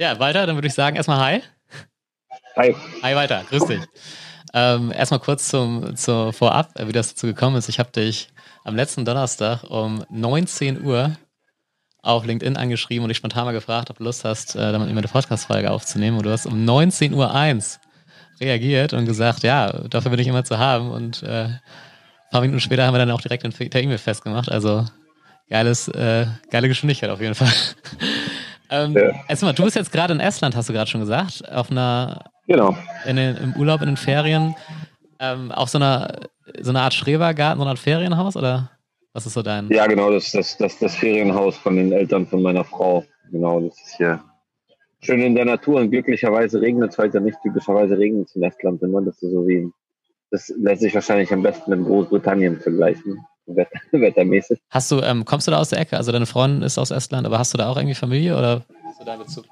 Ja, weiter, dann würde ich sagen, erstmal Hi. Hi. Hi, weiter. Grüß dich. Ähm, erstmal kurz zum, zur Vorab, wie das dazu gekommen ist. Ich habe dich am letzten Donnerstag um 19 Uhr auf LinkedIn angeschrieben und dich spontan mal gefragt, ob du Lust hast, äh, damit eine Podcast-Folge aufzunehmen. Und du hast um 19.01 Uhr reagiert und gesagt, ja, dafür bin ich immer zu haben. Und äh, ein paar Minuten später haben wir dann auch direkt in per E-Mail festgemacht. Also geiles, äh, geile Geschwindigkeit auf jeden Fall. Ähm, ja. Erstmal, du bist jetzt gerade in Estland, hast du gerade schon gesagt, auf einer genau. in den, im Urlaub in den Ferien. Ähm, auf so einer, so eine Art Schrebergarten, so eine Art Ferienhaus oder was ist so dein? Ja, genau, das ist das, das, das Ferienhaus von den Eltern von meiner Frau. Genau, das ist hier schön in der Natur und glücklicherweise regnet es heute nicht. Typischerweise regnet es in Estland immer. Das ist so wie, das lässt sich wahrscheinlich am besten mit Großbritannien vergleichen. wettermäßig. Hast du, ähm, kommst du da aus der Ecke? Also deine Freundin ist aus Estland, aber hast du da auch irgendwie Familie oder hast du da Bezug?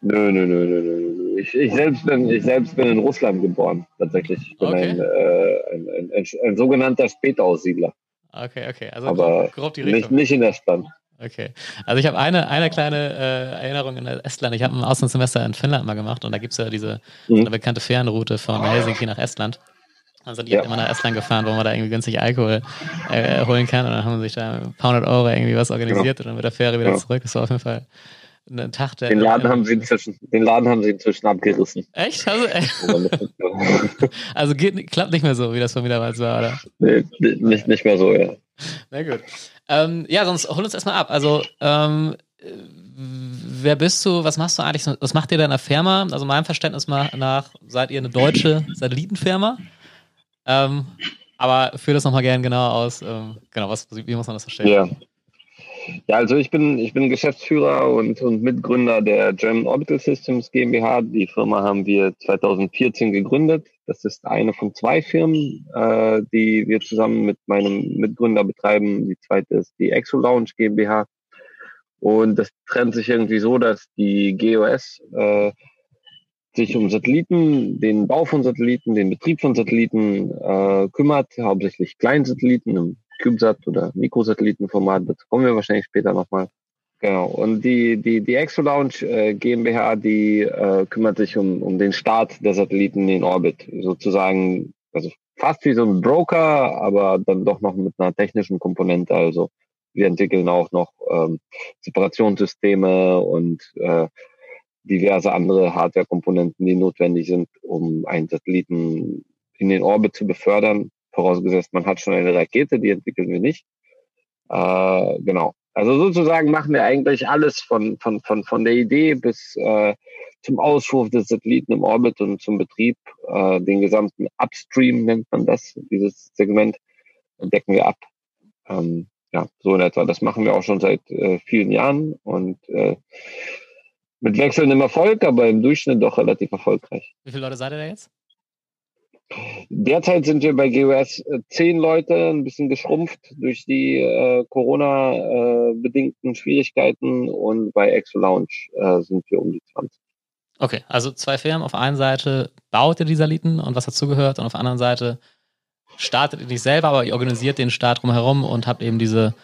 Nö, nö, nö, nö, nö. Ich, ich, selbst bin, ich selbst bin in Russland geboren, tatsächlich. Ich bin okay. ein, äh, ein, ein, ein, ein, sogenannter Spätaussiedler. Okay, okay. Also aber grob die Richtung. Nicht, nicht in Estland. Okay. Also ich habe eine, eine kleine äh, Erinnerung in Estland. Ich habe ein Auslandssemester in Finnland mal gemacht und da gibt es ja diese mhm. so eine bekannte Fernroute von Helsinki nach Estland. Also die ja. hat immer nach Estland gefahren, wo man da irgendwie günstig Alkohol äh, holen kann und dann haben sie sich da ein paar hundert Euro irgendwie was organisiert genau. und dann mit der Fähre wieder ja. zurück. Das war auf jeden Fall ein Tag, der. Den Laden, haben sie inzwischen, den Laden haben sie inzwischen abgerissen. Echt? Also, also geht, klappt nicht mehr so, wie das von mir damals war, oder? Nee, nicht, nicht mehr so, ja. Na gut. Ähm, ja, sonst hol uns erstmal ab. Also, ähm, wer bist du? Was machst du eigentlich? Was macht ihr da in der Firma? Also, meinem Verständnis nach seid ihr eine deutsche Satellitenfirma. Ähm, aber führ das nochmal gerne genau aus. Ähm, genau, was, wie muss man das verstehen? Ja. Ja, also ich bin, ich bin Geschäftsführer und, und Mitgründer der German Orbital Systems GmbH. Die Firma haben wir 2014 gegründet. Das ist eine von zwei Firmen, äh, die wir zusammen mit meinem Mitgründer betreiben. Die zweite ist die Exo Lounge GmbH. Und das trennt sich irgendwie so, dass die GOS äh, sich um Satelliten, den Bau von Satelliten, den Betrieb von Satelliten äh, kümmert, hauptsächlich Kleinsatelliten im CubeSat oder Mikrosatellitenformat, dazu kommen wir wahrscheinlich später nochmal. Genau. Und die, die, die Exo Lounge äh, GmbH, die äh, kümmert sich um, um den Start der Satelliten in Orbit. Sozusagen, also fast wie so ein Broker, aber dann doch noch mit einer technischen Komponente. Also wir entwickeln auch noch ähm, Separationssysteme und äh, diverse andere Hardware-Komponenten, die notwendig sind, um einen Satelliten in den Orbit zu befördern. Vorausgesetzt, man hat schon eine Rakete, die entwickeln wir nicht. Äh, genau. Also sozusagen machen wir eigentlich alles von, von, von, von der Idee bis äh, zum Auswurf des Satelliten im Orbit und zum Betrieb. Äh, den gesamten Upstream nennt man das, dieses Segment, decken wir ab. Ähm, ja, so in etwa. Das machen wir auch schon seit äh, vielen Jahren und äh, mit wechselndem Erfolg, aber im Durchschnitt doch relativ erfolgreich. Wie viele Leute seid ihr da jetzt? Derzeit sind wir bei GOS äh, zehn Leute, ein bisschen geschrumpft durch die äh, Corona-bedingten äh, Schwierigkeiten und bei Exo Lounge äh, sind wir um die 20. Okay, also zwei Firmen. Auf der einen Seite baut ihr die Saliten und was dazugehört und auf der anderen Seite startet ihr nicht selber, aber ihr organisiert den Start drumherum und habt eben diese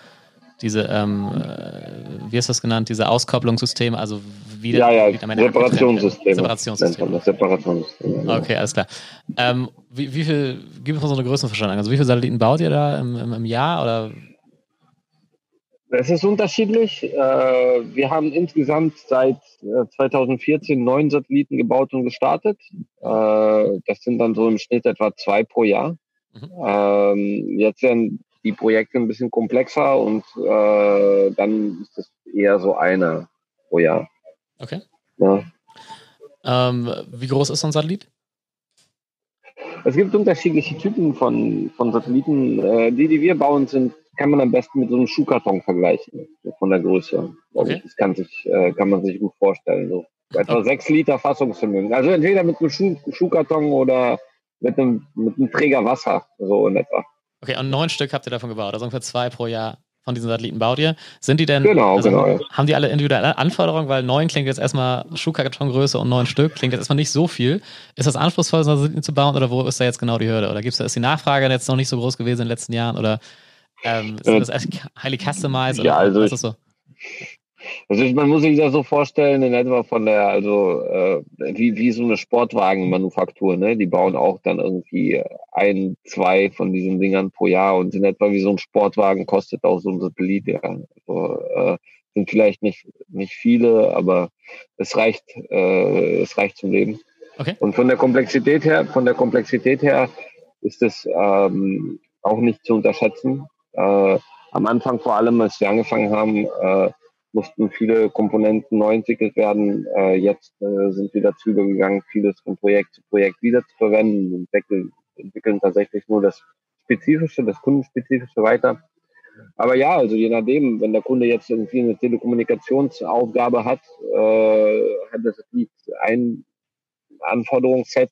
diese, ähm, äh, wie ist das genannt, diese Auskopplungssysteme, also wie Ja, ja, Separationssysteme. Separationssysteme. Separationssysteme. Okay, alles klar. Ähm, wie, wie viel, gib uns so eine Größenverstandung. Also wie viele Satelliten baut ihr da im, im, im Jahr oder? Es ist unterschiedlich. Äh, wir haben insgesamt seit 2014 äh, neun Satelliten gebaut und gestartet. Äh, das sind dann so im Schnitt etwa zwei pro Jahr. Mhm. Ähm, jetzt werden die Projekte ein bisschen komplexer und äh, dann ist es eher so eine pro Jahr. Okay. Ja. Ähm, wie groß ist so ein Satellit? Es gibt unterschiedliche Typen von, von Satelliten. Äh, die, die wir bauen, sind, kann man am besten mit so einem Schuhkarton vergleichen, so von der Größe. Okay. Das kann, sich, äh, kann man sich gut vorstellen. So. Etwa sechs Liter Fassungsvermögen. Also entweder mit einem Schuh, Schuhkarton oder mit einem, mit einem Träger Wasser, so in etwa. Okay, und neun Stück habt ihr davon gebaut, also ungefähr zwei pro Jahr von diesen Satelliten baut ihr. Sind die denn, genau, also genau, ja. haben die alle individuelle Anforderungen? Weil neun klingt jetzt erstmal Schuhkartongröße und neun Stück klingt jetzt erstmal nicht so viel. Ist das anspruchsvoll, so Satelliten zu bauen oder wo ist da jetzt genau die Hürde? Oder gibt's da, ist die Nachfrage jetzt noch nicht so groß gewesen in den letzten Jahren oder ähm, ist äh, das highly customized? Ja, also was ist so? Also man muss sich das so vorstellen, in etwa von der, also äh, wie, wie so eine Sportwagenmanufaktur, ne? Die bauen auch dann irgendwie ein, zwei von diesen Dingern pro Jahr und in etwa wie so ein Sportwagen kostet auch so ein Satellit, ja. Also, äh, sind vielleicht nicht, nicht viele, aber es reicht, äh, es reicht zum Leben. Okay. Und von der Komplexität her, von der Komplexität her ist es ähm, auch nicht zu unterschätzen. Äh, am Anfang vor allem, als wir angefangen haben, äh, mussten viele Komponenten neu entwickelt werden. Äh, jetzt äh, sind wir dazu übergegangen, vieles von Projekt zu Projekt wieder zu verwenden und entwickeln, entwickeln tatsächlich nur das Spezifische, das Kundenspezifische weiter. Aber ja, also je nachdem, wenn der Kunde jetzt irgendwie eine Telekommunikationsaufgabe hat, äh, hat das ein Anforderungsset.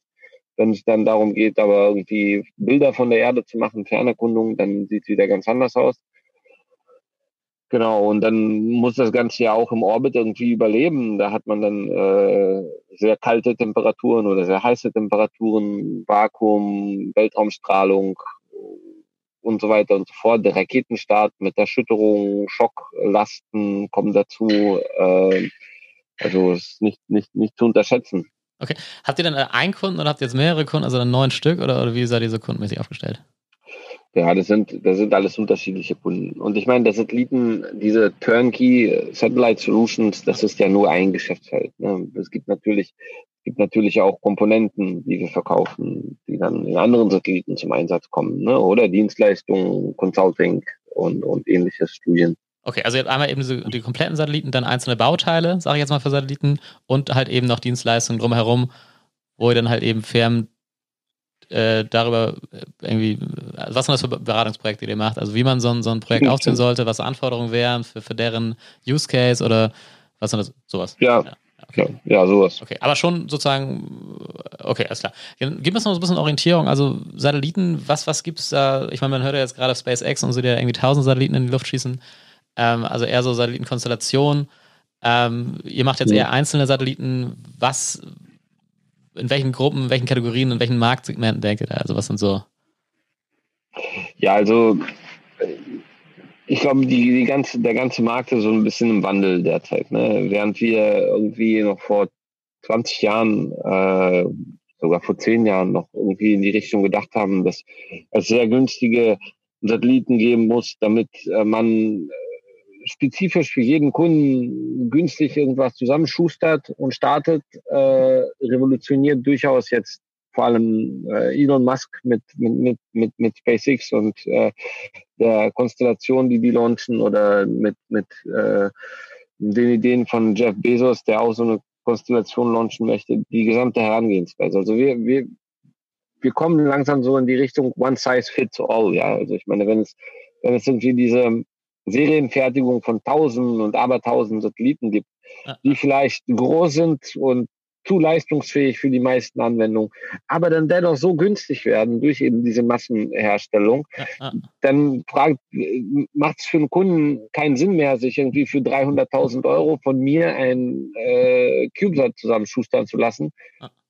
Wenn es dann darum geht, aber irgendwie Bilder von der Erde zu machen, Fernerkundung, dann sieht es wieder ganz anders aus. Genau, und dann muss das Ganze ja auch im Orbit irgendwie überleben. Da hat man dann äh, sehr kalte Temperaturen oder sehr heiße Temperaturen, Vakuum, Weltraumstrahlung und so weiter und so fort. Der Raketenstart mit Erschütterung, Schocklasten kommen dazu. Äh, also ist nicht, nicht, nicht zu unterschätzen. Okay. Habt ihr dann einen Kunden oder habt ihr jetzt mehrere Kunden, also dann neun Stück oder, oder wie seid ihr so kundenmäßig aufgestellt? Ja, das sind, das sind alles unterschiedliche Kunden. Und ich meine, der Satelliten, diese Turnkey Satellite Solutions, das ist ja nur ein Geschäftsfeld. Ne? Es gibt natürlich, gibt natürlich auch Komponenten, die wir verkaufen, die dann in anderen Satelliten zum Einsatz kommen, ne? oder Dienstleistungen, Consulting und, und ähnliches Studien. Okay, also ihr habt einmal eben diese, die kompletten Satelliten, dann einzelne Bauteile, sage ich jetzt mal für Satelliten, und halt eben noch Dienstleistungen drumherum, wo ihr dann halt eben Firmen äh, darüber äh, irgendwie, was sind das für Beratungsprojekte, die ihr macht? Also wie man so ein, so ein Projekt aufziehen sollte, was Anforderungen wären für, für deren Use Case oder was sind das? Sowas. Ja. ja. Okay. Ja, sowas. Okay, aber schon sozusagen, okay, alles klar. Gib uns noch ein bisschen Orientierung. Also Satelliten, was, was gibt es da? Ich meine, man hört ja jetzt gerade SpaceX und so, die ja irgendwie tausend Satelliten in die Luft schießen. Ähm, also eher so Satellitenkonstellationen. Ähm, ihr macht jetzt eher einzelne Satelliten. Was, in welchen Gruppen, in welchen Kategorien, in welchen Marktsegmenten denkt ihr da? Also was sind so? Ja, also ich glaube, die, die ganze, der ganze Markt ist so ein bisschen im Wandel derzeit. Ne? Während wir irgendwie noch vor 20 Jahren, äh, sogar vor 10 Jahren noch irgendwie in die Richtung gedacht haben, dass es sehr günstige Satelliten geben muss, damit äh, man spezifisch für jeden Kunden günstig irgendwas zusammenschustert und startet, äh, revolutioniert durchaus jetzt vor allem äh, Elon Musk mit, mit, mit, mit SpaceX und äh, der Konstellation, die die launchen oder mit, mit äh, den Ideen von Jeff Bezos, der auch so eine Konstellation launchen möchte, die gesamte Herangehensweise. Also wir, wir, wir kommen langsam so in die Richtung One Size Fits All, ja. Also ich meine, wenn es, wenn es irgendwie diese Serienfertigung von Tausenden und Abertausenden Satelliten gibt, die vielleicht groß sind und zu leistungsfähig für die meisten Anwendungen, aber dann dennoch so günstig werden durch eben diese Massenherstellung, dann macht es für einen Kunden keinen Sinn mehr, sich irgendwie für 300.000 Euro von mir ein äh, CubeSat zusammenschustern zu lassen,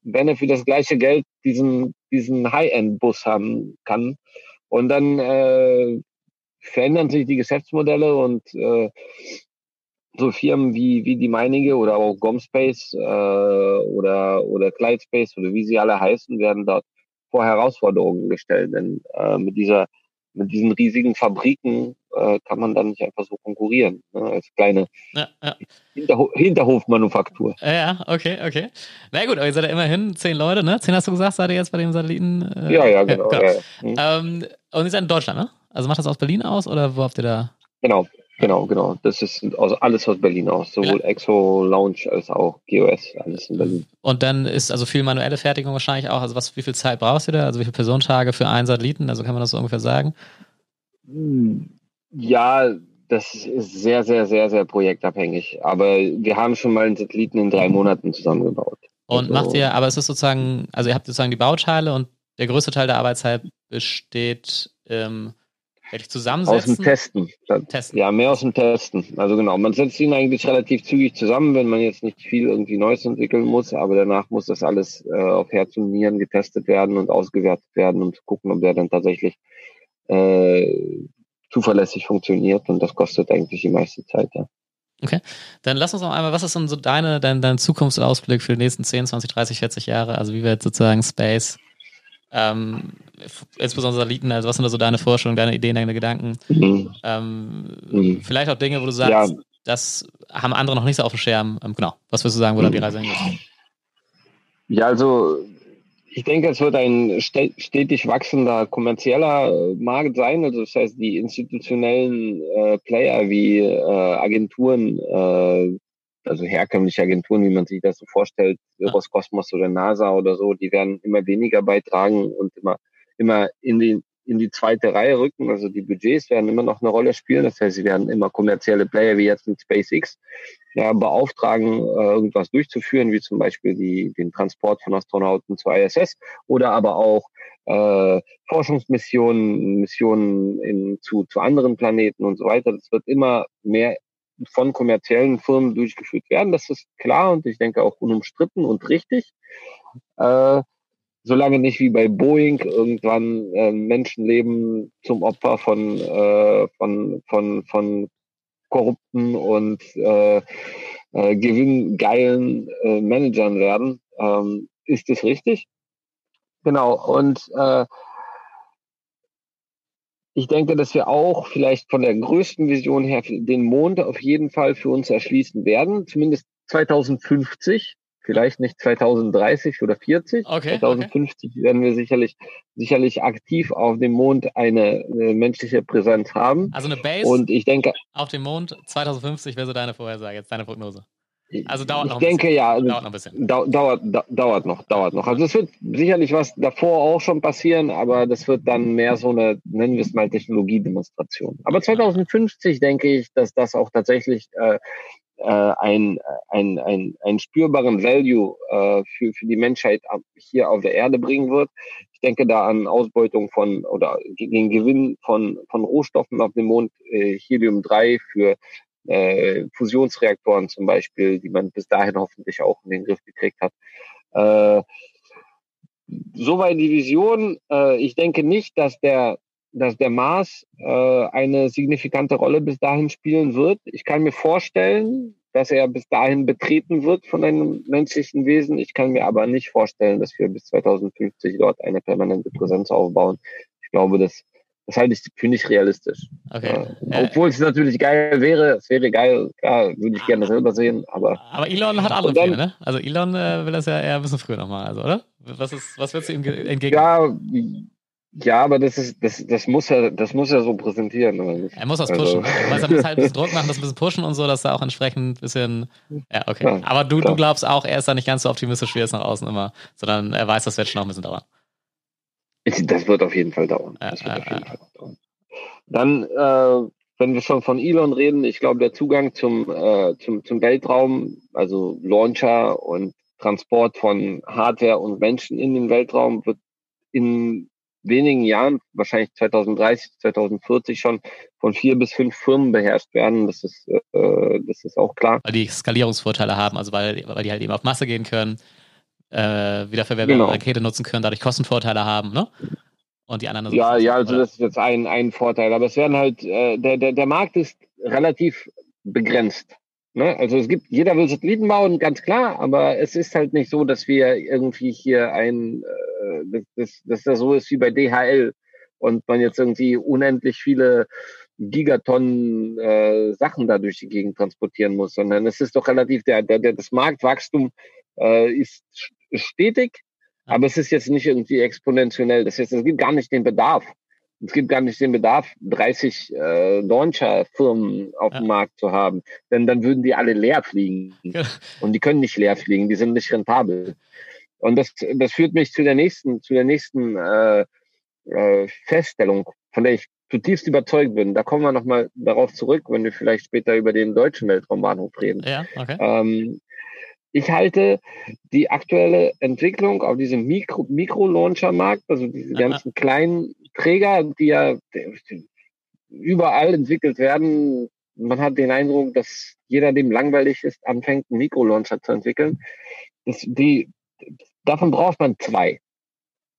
wenn er für das gleiche Geld diesen, diesen High-End-Bus haben kann. Und dann äh, verändern sich die Geschäftsmodelle und äh, so Firmen wie, wie die meinige oder auch Gomspace äh, oder, oder Clydespace oder wie sie alle heißen, werden dort vor Herausforderungen gestellt. Denn äh, mit dieser mit diesen riesigen Fabriken äh, kann man dann nicht einfach so konkurrieren, ne, als kleine ja, ja. Hinterho Hinterhofmanufaktur. Ja, okay, okay. Na gut, aber ihr seid ja immerhin zehn Leute, ne? Zehn hast du gesagt, seid ihr jetzt bei dem Satelliten? Äh, ja, ja, genau. Ja, genau. Mhm. Ähm, und ihr seid in Deutschland, ne? Also macht das aus Berlin aus oder wo habt ihr da? Genau, genau, genau. Das ist also alles aus Berlin aus. Sowohl. Exo Lounge als auch GOS, alles in Berlin. Und dann ist also viel manuelle Fertigung wahrscheinlich auch. Also was, wie viel Zeit brauchst du da? Also wie viele Personentage für einen Satelliten? Also kann man das so ungefähr sagen? Ja, das ist sehr, sehr, sehr, sehr projektabhängig. Aber wir haben schon mal einen Satelliten in drei Monaten zusammengebaut. Und also, macht ihr, aber es ist sozusagen, also ihr habt sozusagen die Bauteile und der größte Teil der Arbeitszeit besteht ähm, Wirklich zusammensetzen? Aus dem Testen. Testen. Ja, mehr aus dem Testen. Also genau, man setzt ihn eigentlich relativ zügig zusammen, wenn man jetzt nicht viel irgendwie Neues entwickeln muss, aber danach muss das alles äh, auf Herz und Nieren getestet werden und ausgewertet werden, um zu gucken, ob der dann tatsächlich äh, zuverlässig funktioniert und das kostet eigentlich die meiste Zeit, ja. Okay, dann lass uns noch einmal, was ist denn so deine, dein, dein Zukunftsausblick für die nächsten 10, 20, 30, 40 Jahre? Also wie wird sozusagen Space, ähm, insbesondere Satelliten, also was sind da so deine Vorstellungen, deine Ideen, deine Gedanken? Mhm. Ähm, mhm. Vielleicht auch Dinge, wo du sagst, ja. das haben andere noch nicht so auf dem Schirm. Ähm, genau, was würdest du sagen, wo mhm. da die Reise hingeht? Ja, also ich denke, es wird ein stetig wachsender kommerzieller äh, Markt sein. Also das heißt, die institutionellen äh, Player wie äh, Agenturen, äh, also herkömmliche Agenturen, wie man sich das so vorstellt. Roskosmos oder NASA oder so, die werden immer weniger beitragen und immer immer in die in die zweite Reihe rücken. Also die Budgets werden immer noch eine Rolle spielen. Das heißt, sie werden immer kommerzielle Player wie jetzt mit SpaceX ja, beauftragen, äh, irgendwas durchzuführen, wie zum Beispiel die, den Transport von Astronauten zur ISS oder aber auch äh, Forschungsmissionen, Missionen in, zu, zu anderen Planeten und so weiter. Das wird immer mehr von kommerziellen Firmen durchgeführt werden. Das ist klar und ich denke auch unumstritten und richtig. Äh, solange nicht wie bei Boeing irgendwann äh, Menschenleben zum Opfer von, äh, von, von, von korrupten und äh, äh, gewinngeilen äh, Managern werden. Ähm, ist das richtig? Genau. Und äh, ich denke, dass wir auch vielleicht von der größten Vision her den Mond auf jeden Fall für uns erschließen werden, zumindest 2050 vielleicht nicht 2030 oder 40. Okay, 2050 okay. werden wir sicherlich, sicherlich aktiv auf dem Mond eine, eine, menschliche Präsenz haben. Also eine Base Und ich denke, auf dem Mond 2050 wäre so deine Vorhersage, jetzt deine Prognose. Also dauert ich noch ein denke, bisschen. ja, dauert noch ein bisschen. Dauert, dauert noch, dauert noch. Also es wird sicherlich was davor auch schon passieren, aber das wird dann mehr so eine, nennen wir es mal, Technologiedemonstration. Aber 2050 denke ich, dass das auch tatsächlich äh, äh, ein, ein, ein, ein spürbaren Value äh, für, für die Menschheit hier auf der Erde bringen wird. Ich denke da an Ausbeutung von oder den Gewinn von, von Rohstoffen auf dem Mond, äh, Helium-3 für äh, Fusionsreaktoren zum Beispiel, die man bis dahin hoffentlich auch in den Griff gekriegt hat. Äh, Soweit die Vision. Äh, ich denke nicht, dass der dass der Mars äh, eine signifikante Rolle bis dahin spielen wird. Ich kann mir vorstellen, dass er bis dahin betreten wird von einem menschlichen Wesen. Ich kann mir aber nicht vorstellen, dass wir bis 2050 dort eine permanente Präsenz aufbauen. Ich glaube, das, das halte ich für nicht realistisch. Okay. Äh, obwohl es natürlich geil wäre, es wäre geil, klar, würde ich gerne selber sehen, aber. Aber Elon hat andere Pläne, ne? Also Elon äh, will das ja eher ein bisschen früher nochmal, also, oder? Was ist, was würdest du ihm entgegen? Ja, ja, aber das ist, das, das muss er, das muss er so präsentieren? Er muss das pushen. Also. Weißt, er muss halt ein bisschen Druck machen, das ein bisschen pushen und so, dass er auch entsprechend ein bisschen, ja, okay. Ja, aber du, du glaubst auch, er ist da nicht ganz so optimistisch, wie er es nach außen immer, sondern er weiß, das wird schon noch ein bisschen dauern. Das wird auf jeden Fall dauern. Das wird auf jeden Fall dauern. Dann, äh, wenn wir schon von Elon reden, ich glaube, der Zugang zum, äh, zum, zum Weltraum, also Launcher und Transport von Hardware und Menschen in den Weltraum wird in wenigen Jahren, wahrscheinlich 2030, 2040 schon von vier bis fünf Firmen beherrscht werden. Das ist, äh, das ist auch klar. Weil die Skalierungsvorteile haben, also weil, weil die halt eben auf Masse gehen können, äh, wiederverwertbare genau. Rakete nutzen können, dadurch Kostenvorteile haben, ne? Und die anderen. Ja, ja, also das ist jetzt ein, ein Vorteil. Aber es werden halt, äh, der, der, der Markt ist relativ begrenzt. Ne? Also es gibt, jeder will Satelliten bauen, ganz klar, aber es ist halt nicht so, dass wir irgendwie hier ein, äh, dass, dass das so ist wie bei DHL und man jetzt irgendwie unendlich viele Gigatonnen äh, Sachen da durch die Gegend transportieren muss, sondern es ist doch relativ, der, der, der das Marktwachstum äh, ist stetig, aber es ist jetzt nicht irgendwie exponentiell. Das heißt, es gibt gar nicht den Bedarf es gibt gar nicht den Bedarf, 30 äh, Launcher-Firmen auf ja. dem Markt zu haben, denn dann würden die alle leer fliegen. Ja. Und die können nicht leer fliegen, die sind nicht rentabel. Und das, das führt mich zu der nächsten, zu der nächsten äh, äh, Feststellung, von der ich zutiefst überzeugt bin. Da kommen wir nochmal darauf zurück, wenn wir vielleicht später über den deutschen Weltraumbahnhof reden. Ja, okay. Ähm, ich halte die aktuelle Entwicklung auf diesem Mikro-Launcher-Markt, also diese ganzen kleinen Träger, die ja überall entwickelt werden. Man hat den Eindruck, dass jeder, dem langweilig ist, anfängt, einen Mikrolauncher zu entwickeln. Das, die, davon braucht man zwei.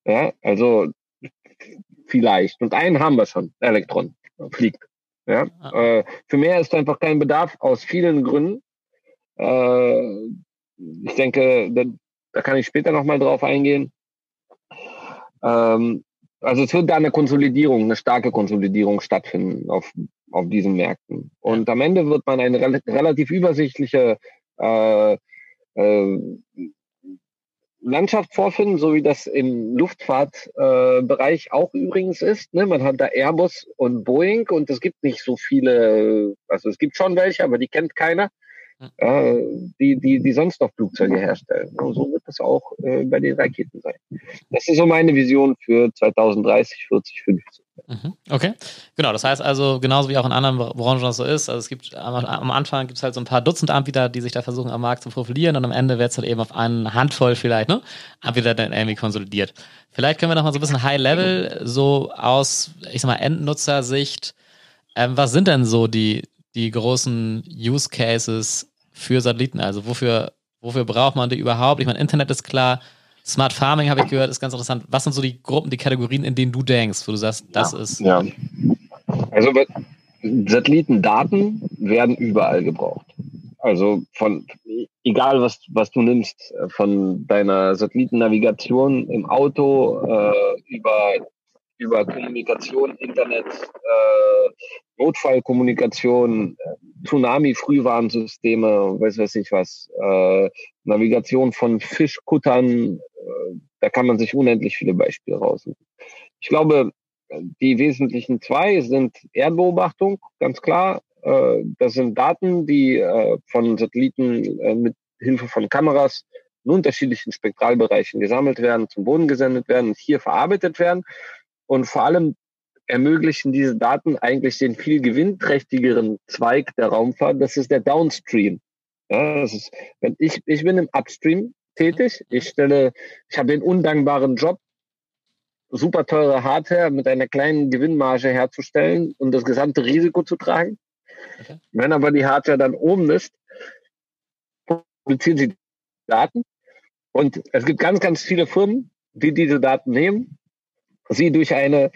Ja, also vielleicht. Und einen haben wir schon. Elektron fliegt. Ja? Äh, für mehr ist einfach kein Bedarf aus vielen Gründen. Äh, ich denke, da, da, kann ich später nochmal drauf eingehen. Ähm, also es wird da eine Konsolidierung, eine starke Konsolidierung stattfinden auf, auf diesen Märkten. Und am Ende wird man eine relativ übersichtliche äh, äh, Landschaft vorfinden, so wie das im Luftfahrtbereich äh, auch übrigens ist. Ne? Man hat da Airbus und Boeing und es gibt nicht so viele, also es gibt schon welche, aber die kennt keiner, äh, die, die, die sonst noch Flugzeuge herstellen. Und so wird das auch äh, bei den Raketen sein. Das ist so meine Vision für 2030, 40, 50. Mhm. Okay, genau. Das heißt also, genauso wie auch in anderen Branchen das so ist, also es gibt am, am Anfang gibt es halt so ein paar Dutzend Anbieter, die sich da versuchen am Markt zu profilieren und am Ende wird es halt eben auf eine Handvoll vielleicht, ne, Anbieter dann irgendwie konsolidiert. Vielleicht können wir noch mal so ein bisschen High Level, so aus, ich sag mal, Endnutzersicht, ähm, was sind denn so die, die großen Use Cases für Satelliten? Also wofür, wofür braucht man die überhaupt? Ich meine, Internet ist klar, Smart Farming habe ich gehört, ist ganz interessant. Was sind so die Gruppen, die Kategorien, in denen du denkst, wo du sagst, das ja. ist. Ja. Also Satellitendaten werden überall gebraucht. Also von egal was was du nimmst, von deiner Satellitennavigation im Auto äh, über über Kommunikation, Internet, äh, Notfallkommunikation, Tsunami-Frühwarnsysteme, weiß weiß ich was, äh, Navigation von Fischkuttern, äh, da kann man sich unendlich viele Beispiele raussuchen. Ich glaube, die wesentlichen zwei sind Erdbeobachtung, ganz klar. Äh, das sind Daten, die äh, von Satelliten äh, mit Hilfe von Kameras in unterschiedlichen Spektralbereichen gesammelt werden, zum Boden gesendet werden hier verarbeitet werden. Und vor allem ermöglichen diese Daten eigentlich den viel gewinnträchtigeren Zweig der Raumfahrt. Das ist der Downstream. Ja, das ist, wenn ich, ich bin im Upstream tätig. Ich stelle, ich habe den undankbaren Job, super teure Hardware mit einer kleinen Gewinnmarge herzustellen und das gesamte Risiko zu tragen. Okay. Wenn aber die Hardware dann oben ist, produzieren sie Daten. Und es gibt ganz, ganz viele Firmen, die diese Daten nehmen sie durch eine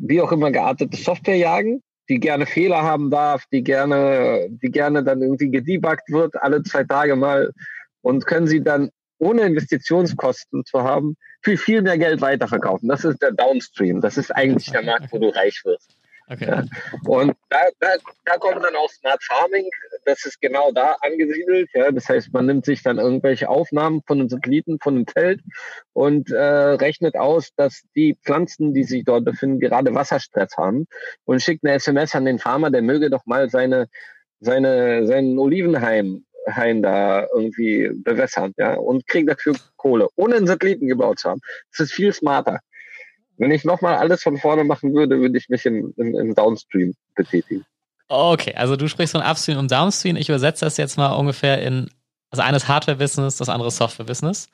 wie auch immer geartete Software jagen, die gerne Fehler haben darf, die gerne, die gerne dann irgendwie gedebuggt wird, alle zwei Tage mal und können sie dann ohne Investitionskosten zu haben, für viel mehr Geld weiterverkaufen. Das ist der Downstream. Das ist eigentlich der Markt, wo du reich wirst. Okay. Und da, da, da kommt dann auch Smart Farming, das ist genau da angesiedelt. Ja. Das heißt, man nimmt sich dann irgendwelche Aufnahmen von den Satelliten, von dem Feld und äh, rechnet aus, dass die Pflanzen, die sich dort befinden, gerade Wasserstress haben und schickt eine SMS an den Farmer, der möge doch mal seine, seine, seinen Olivenhain Hain da irgendwie bewässern, ja, und kriegt dafür Kohle, ohne einen Satelliten gebaut zu haben. Das ist viel smarter. Wenn ich nochmal alles von vorne machen würde, würde ich mich im, im, im Downstream betätigen. Okay, also du sprichst von Upstream und Downstream. Ich übersetze das jetzt mal ungefähr in, also eines Hardware-Business, das andere Software-Business.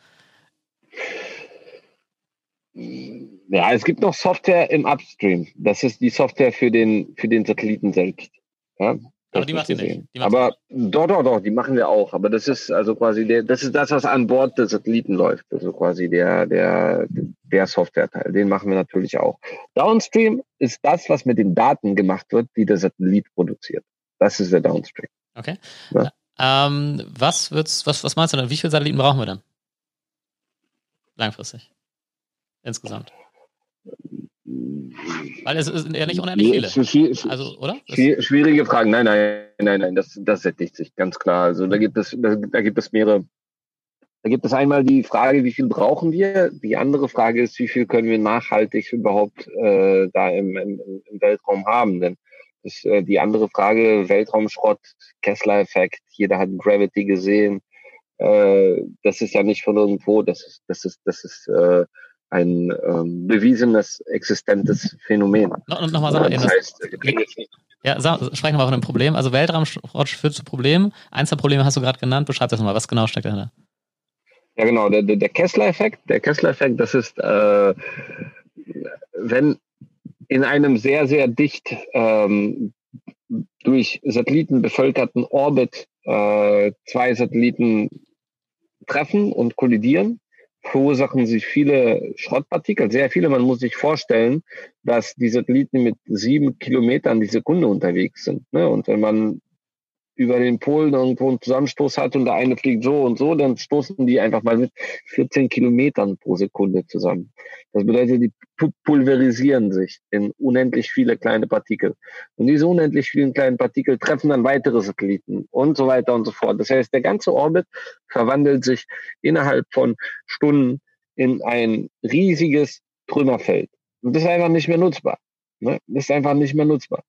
Ja, es gibt noch Software im Upstream. Das ist die Software für den, für den Satelliten selbst. Ja? Aber die macht ihr nicht. Die aber doch, doch, doch, die machen wir auch. Aber das ist also quasi der, das ist das, was an Bord des Satelliten läuft. Also quasi der, der, der Softwareteil. Den machen wir natürlich auch. Downstream ist das, was mit den Daten gemacht wird, die der Satellit produziert. Das ist der Downstream. Okay. Ja. Ähm, was wird's, was, was meinst du denn? Wie viele Satelliten brauchen wir denn? Langfristig. Insgesamt. Weil es sind ja nicht unendlich viele. Schwier also, oder? schwierige Fragen. Nein, nein, nein, nein, das, das sättigt sich ganz klar. Also da gibt es, da, da gibt es mehrere. Da gibt es einmal die Frage, wie viel brauchen wir? Die andere Frage ist, wie viel können wir nachhaltig überhaupt äh, da im, im, im Weltraum haben? Denn das, äh, die andere Frage, Weltraumschrott, Kessler-Effekt, jeder hat Gravity gesehen. Äh, das ist ja nicht von irgendwo, das ist, das ist, das ist äh, ein ähm, bewiesenes, existentes Phänomen. No, Nochmal sagen, das heißt, ja, sag, sprechen wir von einem Problem. Also Weltraumschrott führt zu Problemen. Eins der Probleme hast du gerade genannt. Beschreib das nochmal. Was genau steckt dahinter? Ja, genau. Der, der, der Kessler-Effekt. Der Kessler-Effekt, das ist, äh, wenn in einem sehr, sehr dicht ähm, durch Satelliten bevölkerten Orbit äh, zwei Satelliten treffen und kollidieren, verursachen sich viele Schrottpartikel, sehr viele. Man muss sich vorstellen, dass die Satelliten mit sieben Kilometern die Sekunde unterwegs sind. Ne? Und wenn man über den Polen irgendwo einen Zusammenstoß hat und der eine fliegt so und so, dann stoßen die einfach mal mit 14 Kilometern pro Sekunde zusammen. Das bedeutet, die pulverisieren sich in unendlich viele kleine Partikel. Und diese unendlich vielen kleinen Partikel treffen dann weitere Satelliten und so weiter und so fort. Das heißt, der ganze Orbit verwandelt sich innerhalb von Stunden in ein riesiges Trümmerfeld. Und das ist einfach nicht mehr nutzbar. Ne? Das ist einfach nicht mehr nutzbar.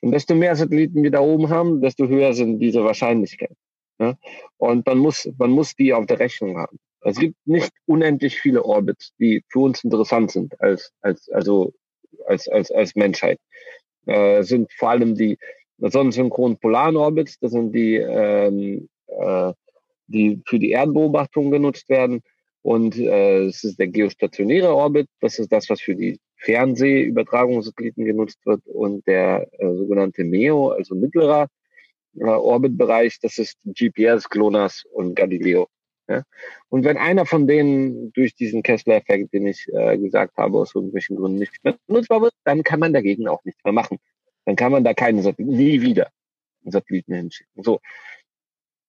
Und desto mehr Satelliten wir da oben haben, desto höher sind diese Wahrscheinlichkeiten. Ne? Und man muss, man muss die auf der Rechnung haben. Es gibt nicht unendlich viele Orbits, die für uns interessant sind als, als, also als, als, als Menschheit. Äh, sind vor allem die sonnensynchronen polaren Orbits, das sind die, ähm, äh, die für die Erdbeobachtung genutzt werden. Und äh, es ist der geostationäre Orbit, das ist das, was für die Fernsehübertragungssatelliten genutzt wird und der äh, sogenannte MEO, also mittlerer äh, Orbitbereich, das ist GPS, GLONASS und Galileo. Ja? Und wenn einer von denen durch diesen Kessler-Effekt, den ich äh, gesagt habe, aus irgendwelchen Gründen nicht mehr nutzbar wird, dann kann man dagegen auch nichts mehr machen. Dann kann man da keine Satelliten, nie wieder Satelliten hinschicken. So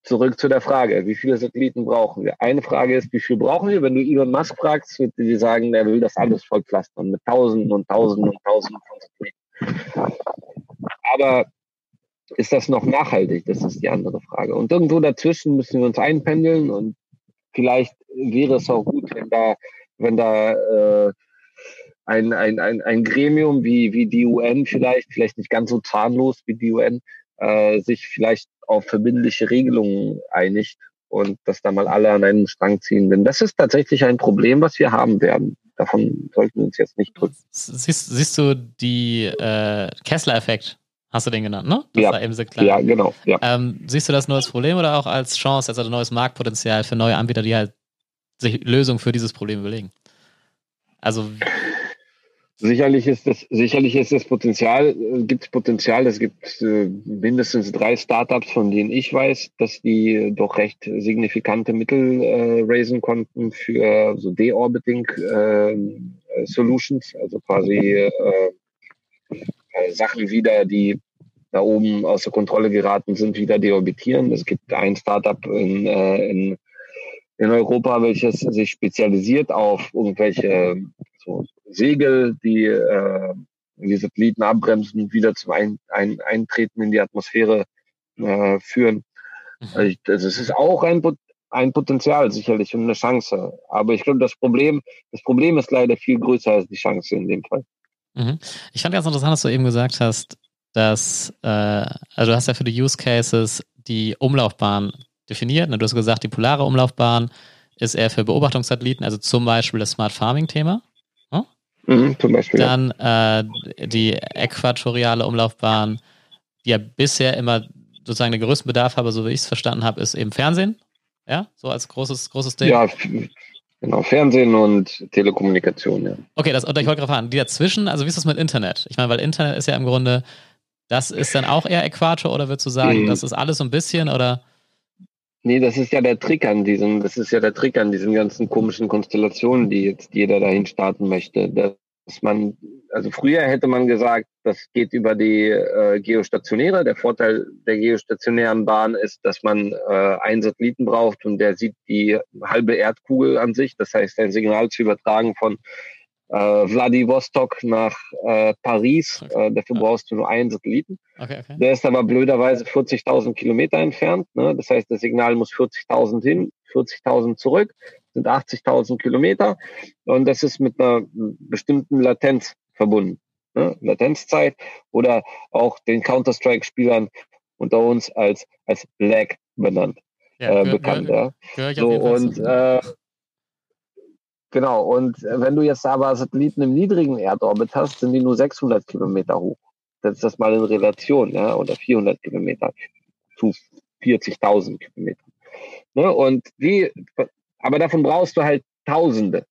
zurück zu der Frage, wie viele Satelliten brauchen wir? Eine Frage ist, wie viel brauchen wir? Wenn du Elon Musk fragst, wird die sagen, er will das alles vollpflastern mit Tausenden und Tausenden und Tausenden von Satelliten. Aber ist das noch nachhaltig? Das ist die andere Frage. Und irgendwo dazwischen müssen wir uns einpendeln und vielleicht wäre es auch gut, wenn da, wenn da äh, ein, ein, ein, ein Gremium wie, wie die UN vielleicht, vielleicht nicht ganz so zahnlos wie die UN, äh, sich vielleicht auf verbindliche Regelungen einigt und dass da mal alle an einen Strang ziehen. Denn das ist tatsächlich ein Problem, was wir haben werden. Davon sollten wir uns jetzt nicht drücken. Siehst, siehst du die äh, Kessler-Effekt? Hast du den genannt, ne? Das ja, eben ja, genau. Ja. Ähm, siehst du das nur als Problem oder auch als Chance, als ein neues Marktpotenzial für neue Anbieter, die halt sich Lösungen für dieses Problem überlegen? Also Sicherlich ist das, sicherlich ist das Potenzial, äh, gibt es Potenzial. Es gibt äh, mindestens drei Startups, von denen ich weiß, dass die doch recht signifikante Mittel äh, raisen konnten für so Deorbiting äh, Solutions, also quasi äh, äh, Sachen wieder, die da oben außer Kontrolle geraten sind, wieder deorbitieren. Es gibt ein Startup in, äh, in, in Europa, welches sich spezialisiert auf irgendwelche so Segel, die äh, die Satelliten abbremsen, wieder zum ein, ein, Eintreten in die Atmosphäre äh, führen. Mhm. Also, also es ist auch ein, ein Potenzial sicherlich und eine Chance. Aber ich glaube, das Problem, das Problem ist leider viel größer als die Chance in dem Fall. Mhm. Ich fand ganz interessant, dass du eben gesagt hast, dass, äh, also du hast ja für die Use Cases die Umlaufbahn definiert. Du hast gesagt, die polare Umlaufbahn ist eher für Beobachtungssatelliten, also zum Beispiel das Smart Farming Thema. Mhm, zum Beispiel. Dann äh, die äquatoriale Umlaufbahn, die ja bisher immer sozusagen den größten Bedarf habe, so wie ich es verstanden habe, ist eben Fernsehen. Ja, so als großes, großes Ding. Ja, genau, Fernsehen und Telekommunikation, ja. Okay, das, und ich wollte gerade fragen, die dazwischen, also wie ist das mit Internet? Ich meine, weil Internet ist ja im Grunde, das ist dann auch eher Äquator oder würdest du sagen, mhm. das ist alles so ein bisschen oder? Nee, das ist ja der Trick an diesem, das ist ja der Trick an diesen ganzen komischen Konstellationen, die jetzt jeder dahin starten möchte. Dass man, also früher hätte man gesagt, das geht über die äh, Geostationäre. Der Vorteil der geostationären Bahn ist, dass man äh, einen Satelliten braucht und der sieht die halbe Erdkugel an sich. Das heißt, ein Signal zu übertragen von äh, Vladivostok nach äh, Paris. Okay. Äh, dafür brauchst du nur einen Satelliten. Okay, okay. Der ist aber blöderweise 40.000 Kilometer entfernt. Ne? Das heißt, das Signal muss 40.000 hin, 40.000 zurück, sind 80.000 Kilometer. Und das ist mit einer bestimmten Latenz verbunden. Ne? Latenzzeit oder auch den Counter-Strike-Spielern unter uns als, als Lag benannt. Ja, äh, bekannt. Gehör, ja. so, und äh, Genau, und äh, wenn du jetzt aber Satelliten im niedrigen Erdorbit hast, sind die nur 600 Kilometer hoch. Ist das mal in Relation, ja, oder 400 Kilometer zu 40.000 Kilometer. Ne? Und die, aber davon brauchst du halt Tausende,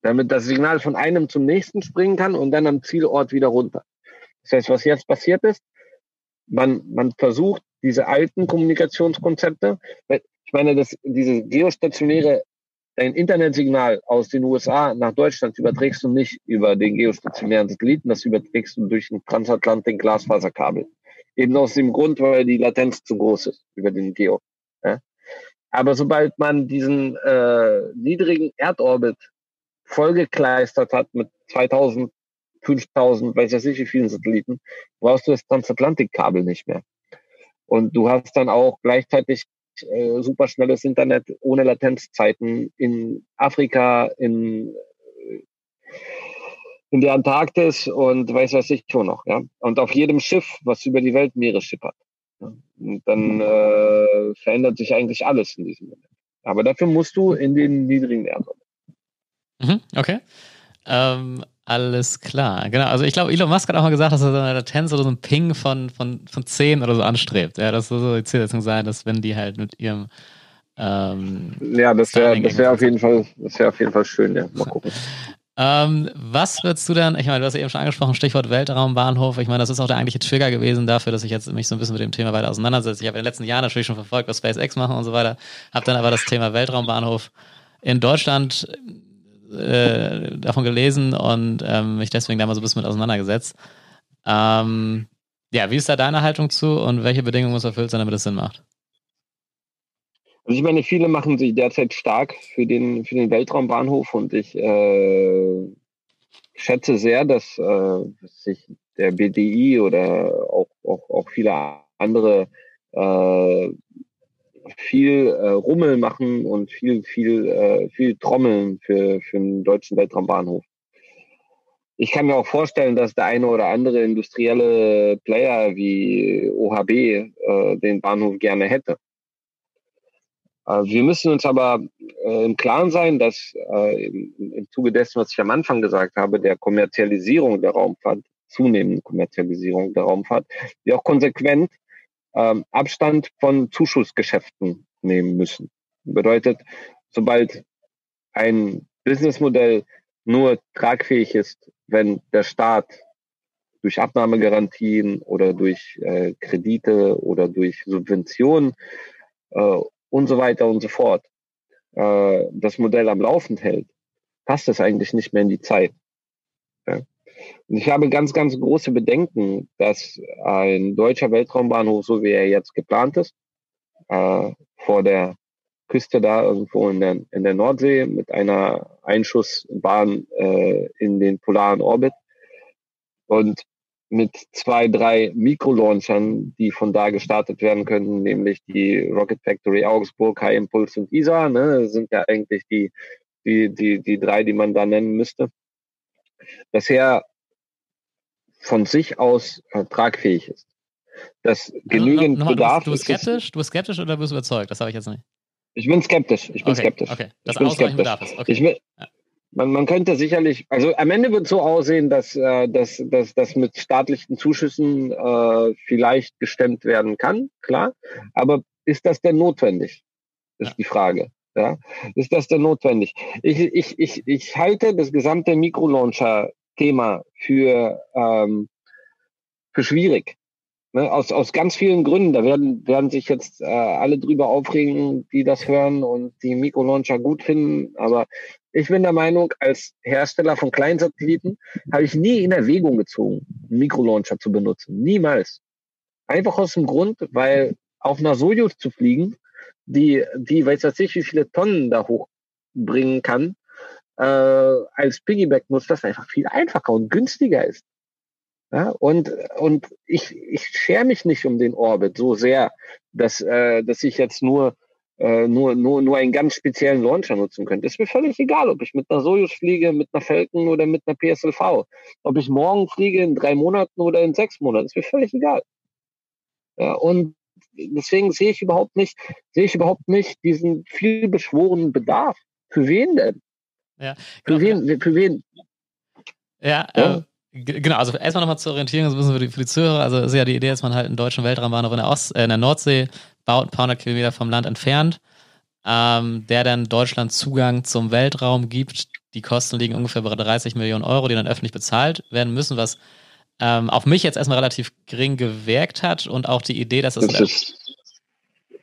damit das Signal von einem zum nächsten springen kann und dann am Zielort wieder runter. Das heißt, was jetzt passiert ist, man, man versucht diese alten Kommunikationskonzepte, ich meine, das, diese geostationäre dein Internetsignal aus den USA nach Deutschland überträgst du nicht über den geostationären Satelliten, das überträgst du durch ein Transatlantik-Glasfaserkabel. Eben aus dem Grund, weil die Latenz zu groß ist über den Geo. Ja? Aber sobald man diesen äh, niedrigen Erdorbit vollgekleistert hat mit 2000, 5000, weiß ich nicht wie vielen Satelliten, brauchst du das Transatlantikkabel nicht mehr. Und du hast dann auch gleichzeitig äh, superschnelles Internet ohne Latenzzeiten in Afrika, in, in der Antarktis und weiß was ich schon noch. Ja? Und auf jedem Schiff, was über die Weltmeere schippert. Und dann äh, verändert sich eigentlich alles in diesem Moment. Aber dafür musst du in den niedrigen Erdraum. Mhm, okay. Ähm, alles klar. Genau. Also ich glaube, Elon Musk hat auch mal gesagt, dass er so eine Latenz oder so ein Ping von, von, von 10 oder so anstrebt. Ja, das soll so die Zielsetzung sein, dass wenn die halt mit ihrem ähm, Ja, das wäre das wär auf jeden Fall, das wäre auf jeden Fall schön, ja. Mal gucken. Ähm, was würdest du dann, ich meine, du hast ja eben schon angesprochen, Stichwort Weltraumbahnhof. Ich meine, das ist auch der eigentliche Trigger gewesen dafür, dass ich jetzt mich so ein bisschen mit dem Thema weiter auseinandersetze. Ich habe in den letzten Jahren natürlich schon verfolgt, was SpaceX machen und so weiter, habe dann aber das Thema Weltraumbahnhof in Deutschland äh, davon gelesen und ähm, mich deswegen da mal so ein bisschen mit auseinandergesetzt. Ähm, ja, wie ist da deine Haltung zu und welche Bedingungen muss erfüllt sein, damit es Sinn macht? Also ich meine, viele machen sich derzeit stark für den, für den Weltraumbahnhof und ich äh, schätze sehr, dass äh, sich der BDI oder auch, auch, auch viele andere äh, viel äh, Rummel machen und viel, viel, äh, viel Trommeln für, für einen deutschen Weltraumbahnhof. Ich kann mir auch vorstellen, dass der eine oder andere industrielle Player wie OHB äh, den Bahnhof gerne hätte. Äh, wir müssen uns aber äh, im Klaren sein, dass äh, im, im Zuge dessen, was ich am Anfang gesagt habe, der Kommerzialisierung der Raumfahrt, zunehmenden Kommerzialisierung der Raumfahrt, wir auch konsequent ähm, Abstand von Zuschussgeschäften nehmen müssen. Bedeutet, sobald ein Businessmodell nur tragfähig ist, wenn der Staat durch Abnahmegarantien oder durch äh, Kredite oder durch Subventionen äh, und so weiter und so fort äh, das Modell am Laufen hält, passt es eigentlich nicht mehr in die Zeit. Und ich habe ganz, ganz große Bedenken, dass ein deutscher Weltraumbahnhof, so wie er jetzt geplant ist, äh, vor der Küste da irgendwo in der, in der Nordsee mit einer Einschussbahn äh, in den polaren Orbit und mit zwei, drei Mikrolaunchern, die von da gestartet werden können, nämlich die Rocket Factory Augsburg, High Impulse und ISA, ne, sind ja eigentlich die, die, die, die drei, die man da nennen müsste. Dass er von sich aus äh, tragfähig ist. Dass genügend no, no, Bedarf du bist, du bist skeptisch, du bist skeptisch oder bist du überzeugt? Das habe ich jetzt nicht. Ich bin skeptisch. Ich bin okay, skeptisch. Okay, das ich bin Bedarf ist. Okay. Will, ja. man, man könnte sicherlich, also am Ende wird es so aussehen, dass, äh, dass, dass, dass mit staatlichen Zuschüssen äh, vielleicht gestemmt werden kann, klar. Aber ist das denn notwendig? Ist ja. die Frage. Ja, ist das denn notwendig? Ich, ich, ich, ich halte das gesamte Mikrolauncher Thema für, ähm, für schwierig. Ne, aus, aus ganz vielen Gründen. Da werden, werden sich jetzt äh, alle drüber aufregen, die das hören und die Mikrolauncher gut finden. Aber ich bin der Meinung, als Hersteller von Kleinsatelliten habe ich nie in Erwägung gezogen, einen Mikrolauncher zu benutzen. Niemals. Einfach aus dem Grund, weil auf einer Sojus zu fliegen, die, die weiß ich, wie viele Tonnen da hochbringen kann, äh, als Piggyback nutzt, das einfach viel einfacher und günstiger ist. Ja, und und ich, ich schere mich nicht um den Orbit so sehr, dass, äh, dass ich jetzt nur, äh, nur, nur, nur einen ganz speziellen Launcher nutzen könnte. ist mir völlig egal, ob ich mit einer Soyuz fliege, mit einer Falcon oder mit einer PSLV. Ob ich morgen fliege, in drei Monaten oder in sechs Monaten, ist mir völlig egal. Ja, und deswegen sehe ich überhaupt nicht, sehe ich überhaupt nicht diesen viel beschworenen Bedarf. Für wen denn? Ja, genau. Für wen? Für wen? Ja, ja. Äh, genau, also erstmal nochmal zur Orientierung, so ein bisschen für die, für die Zuhörer. Also ist ja die Idee, dass man halt einen deutschen Weltraumbahnhof in der, Ost, äh, in der Nordsee baut, ein paar hundert Kilometer vom Land entfernt, ähm, der dann Deutschland Zugang zum Weltraum gibt. Die Kosten liegen ungefähr bei 30 Millionen Euro, die dann öffentlich bezahlt werden müssen, was ähm, auf mich jetzt erstmal relativ gering gewirkt hat und auch die Idee, dass es. Das ist,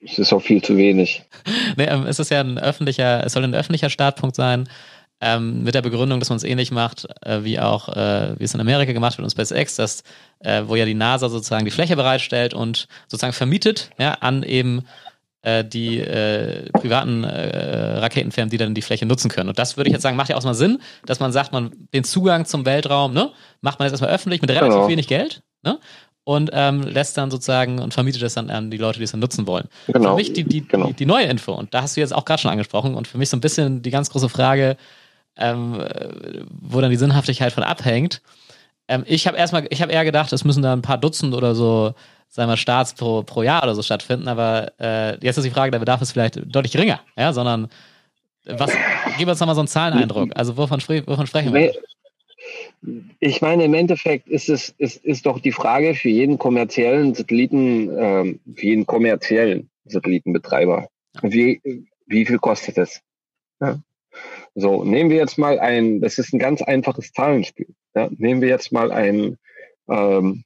es ist auch viel zu wenig. nee, ähm, es ist ja ein öffentlicher, es soll ein öffentlicher Startpunkt sein. Ähm, mit der Begründung, dass man es ähnlich macht, äh, wie auch, äh, wie es in Amerika gemacht wird und SpaceX, dass, äh, wo ja die NASA sozusagen die Fläche bereitstellt und sozusagen vermietet, ja, an eben äh, die äh, privaten äh, Raketenfirmen, die dann die Fläche nutzen können. Und das würde ich jetzt sagen, macht ja auch mal Sinn, dass man sagt, man den Zugang zum Weltraum, ne, macht man jetzt erstmal öffentlich mit relativ genau. wenig Geld, ne? Und ähm, lässt dann sozusagen und vermietet es dann an die Leute, die es dann nutzen wollen. Genau. Für mich die, die, genau. die, die neue Info, und da hast du jetzt auch gerade schon angesprochen, und für mich so ein bisschen die ganz große Frage, ähm, wo dann die Sinnhaftigkeit von abhängt. Ähm, ich habe erstmal, ich habe eher gedacht, es müssen da ein paar Dutzend oder so, sagen wir, Starts pro, pro Jahr oder so stattfinden, aber äh, jetzt ist die Frage, der Bedarf ist vielleicht deutlich geringer, ja, sondern was, gib uns nochmal so einen Zahleneindruck. Also wovon, wovon sprechen wir? Ich meine, im Endeffekt ist es ist, ist doch die Frage für jeden kommerziellen Satelliten, ähm, für jeden kommerziellen Satellitenbetreiber, wie, wie viel kostet es? Ja. So, nehmen wir jetzt mal ein, das ist ein ganz einfaches Zahlenspiel. Ja, nehmen wir jetzt mal ein, ähm,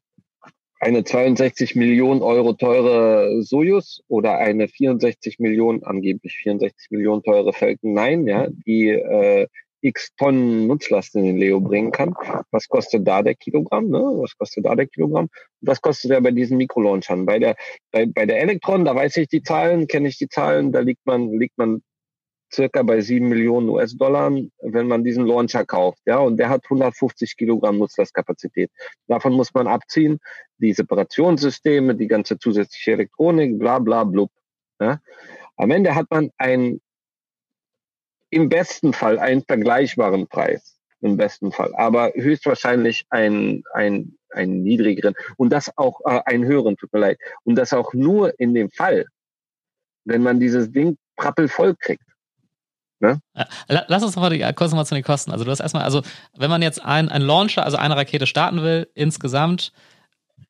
eine 62 Millionen Euro teure Soyuz oder eine 64 Millionen, angeblich 64 Millionen teure Falcon 9, ja, die äh, x Tonnen Nutzlast in den Leo bringen kann. Was kostet da der Kilogramm? Ne? Was kostet da der Kilogramm? Was kostet er bei diesen Mikrolaunchern? Bei der, bei, bei der Elektron, da weiß ich die Zahlen, kenne ich die Zahlen, da liegt man, liegt man circa bei sieben Millionen US-Dollar, wenn man diesen Launcher kauft. Ja, und der hat 150 Kilogramm Nutzlastkapazität. Davon muss man abziehen die Separationssysteme, die ganze zusätzliche Elektronik, bla bla blub. Ja. Am Ende hat man ein im besten Fall einen vergleichbaren Preis. Im besten Fall. Aber höchstwahrscheinlich ein, ein, einen niedrigeren und das auch äh, einen höheren, tut mir leid. Und das auch nur in dem Fall, wenn man dieses Ding prappelvoll kriegt. Ne? Lass uns noch mal kurz mal zu den Kosten. Also du hast erstmal, also wenn man jetzt ein, ein Launcher, also eine Rakete starten will, insgesamt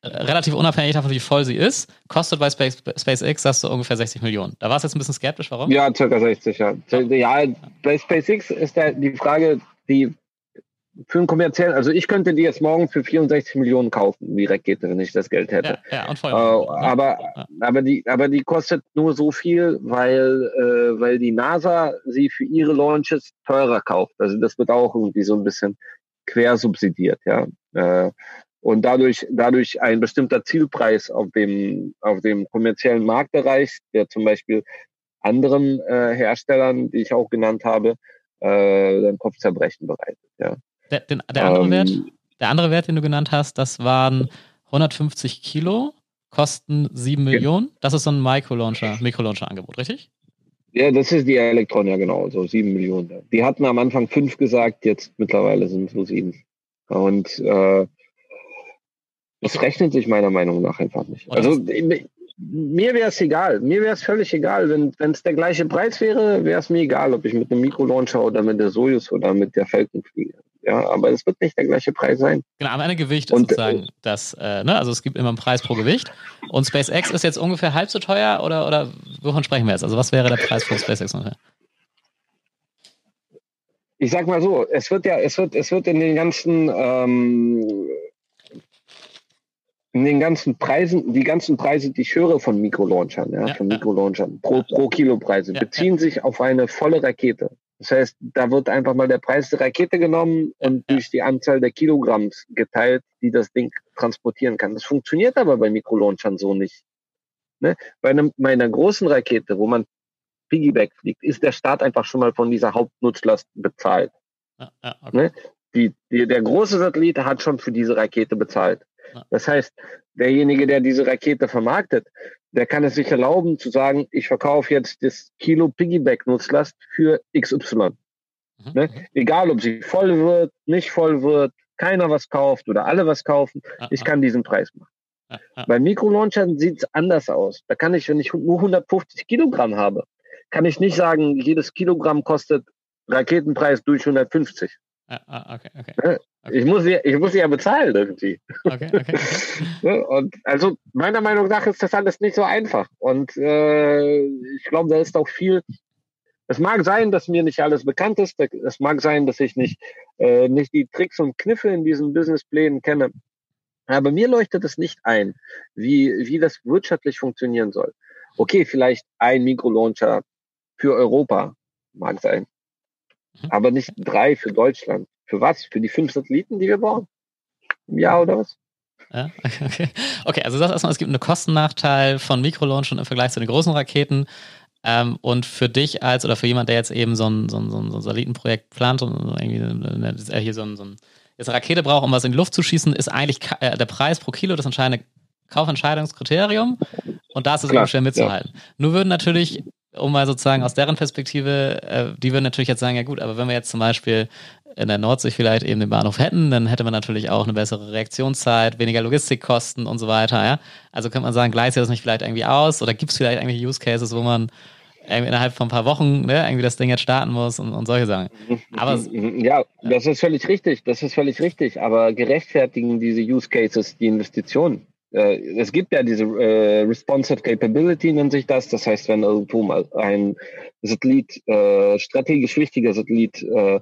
äh, relativ unabhängig davon, wie voll sie ist, kostet bei Space, SpaceX, sagst du, ungefähr 60 Millionen. Da war es jetzt ein bisschen skeptisch, warum? Ja, circa 60, ja. Ja, bei SpaceX ist da die Frage, die für einen kommerziellen, also ich könnte die jetzt morgen für 64 Millionen kaufen, die Rakete, wenn ich das Geld hätte. Ja, ja und. Äh, aber, ja. aber, die, aber die kostet nur so viel, weil, äh, weil die NASA sie für ihre Launches teurer kauft. Also das wird auch irgendwie so ein bisschen quersubsidiert, ja. Äh, und dadurch, dadurch ein bestimmter Zielpreis auf dem, auf dem kommerziellen Markt erreicht, der zum Beispiel anderen äh, Herstellern, die ich auch genannt habe, äh, dann Kopfzerbrechen bereitet, ja. Der, den, der, andere ähm, Wert, der andere Wert, den du genannt hast, das waren 150 Kilo, kosten 7 Millionen. Das ist so ein Micro-Launcher, Mikro-Launcher-Angebot, richtig? Ja, das ist die Elektron, ja genau, so 7 Millionen. Die hatten am Anfang 5 gesagt, jetzt mittlerweile sind es nur 7. Und äh, das rechnet sich meiner Meinung nach einfach nicht. Also mir wäre es egal. Mir wäre es völlig egal. Wenn es der gleiche Preis wäre, wäre es mir egal, ob ich mit einem Mikrolauncher oder mit der Soyuz oder mit der Falcon fliege. Ja, aber es wird nicht der gleiche Preis sein. Genau, am Ende Gewicht ist und, sozusagen äh, das, äh, ne? also es gibt immer einen Preis pro Gewicht. Und SpaceX ist jetzt ungefähr halb so teuer oder, oder wovon sprechen wir jetzt? Also was wäre der Preis für SpaceX ungefähr? Ich sag mal so, es wird ja, es wird, es wird in den ganzen ähm, in den ganzen Preisen, die ganzen Preise, die ich höre von Mikrolaunchern, ja, ja von Mikrolaunchern, pro, pro Kilo Preise, beziehen sich auf eine volle Rakete. Das heißt, da wird einfach mal der Preis der Rakete genommen und durch die Anzahl der Kilogramms geteilt, die das Ding transportieren kann. Das funktioniert aber bei Mikrolaunchern so nicht. Ne? Bei, einem, bei einer großen Rakete, wo man Piggyback fliegt, ist der Start einfach schon mal von dieser Hauptnutzlast bezahlt. Ja, ja, okay. ne? die, die, der große Satellit hat schon für diese Rakete bezahlt. Das heißt, derjenige, der diese Rakete vermarktet, der kann es sich erlauben zu sagen, ich verkaufe jetzt das Kilo Piggyback-Nutzlast für XY. Mhm. Ne? Mhm. Egal, ob sie voll wird, nicht voll wird, keiner was kauft oder alle was kaufen, ah, ich kann diesen Preis machen. Ah, ah. Bei Mikrolaunchern sieht es anders aus. Da kann ich, wenn ich nur 150 Kilogramm habe, kann ich nicht sagen, jedes Kilogramm kostet Raketenpreis durch 150. Ah, ah, okay, okay. Okay. Ich, muss ja, ich muss ja bezahlen irgendwie. Okay, okay, okay. Ne? Und also meiner Meinung nach ist das alles nicht so einfach. Und äh, ich glaube, da ist auch viel. Es mag sein, dass mir nicht alles bekannt ist. Es mag sein, dass ich nicht, äh, nicht die Tricks und Kniffe in diesen Businessplänen kenne. Aber mir leuchtet es nicht ein, wie, wie das wirtschaftlich funktionieren soll. Okay, vielleicht ein Mikrolauncher für Europa, mag sein. Mhm. Aber nicht drei für Deutschland. Für was? Für die fünf Satelliten, die wir bauen? Im Jahr oder was? Ja, okay. okay, also das erstmal, es gibt einen Kostennachteil von Mikrolaunch im Vergleich zu den großen Raketen. Ähm, und für dich als oder für jemand, der jetzt eben so ein, so ein, so ein Satellitenprojekt plant und irgendwie äh, hier so ein, so ein, jetzt eine Rakete braucht, um was in die Luft zu schießen, ist eigentlich äh, der Preis pro Kilo das entscheidende Kaufentscheidungskriterium. Und da ist es Klar, schwer mitzuhalten. Ja. Nur würden natürlich, um mal sozusagen aus deren Perspektive, äh, die würden natürlich jetzt sagen, ja gut, aber wenn wir jetzt zum Beispiel in der Nordsee vielleicht eben den Bahnhof hätten, dann hätte man natürlich auch eine bessere Reaktionszeit, weniger Logistikkosten und so weiter. Ja? Also könnte man sagen, gleicht sich das nicht vielleicht irgendwie aus oder gibt es vielleicht irgendwelche Use Cases, wo man innerhalb von ein paar Wochen ne, irgendwie das Ding jetzt starten muss und, und solche Sachen. Aber ja, das ist völlig richtig. Das ist völlig richtig. Aber gerechtfertigen diese Use Cases die Investitionen? Äh, es gibt ja diese äh, Responsive Capability, nennt sich das. Das heißt, wenn irgendwo mal ein Satellit, äh, strategisch wichtiger Satellit, äh,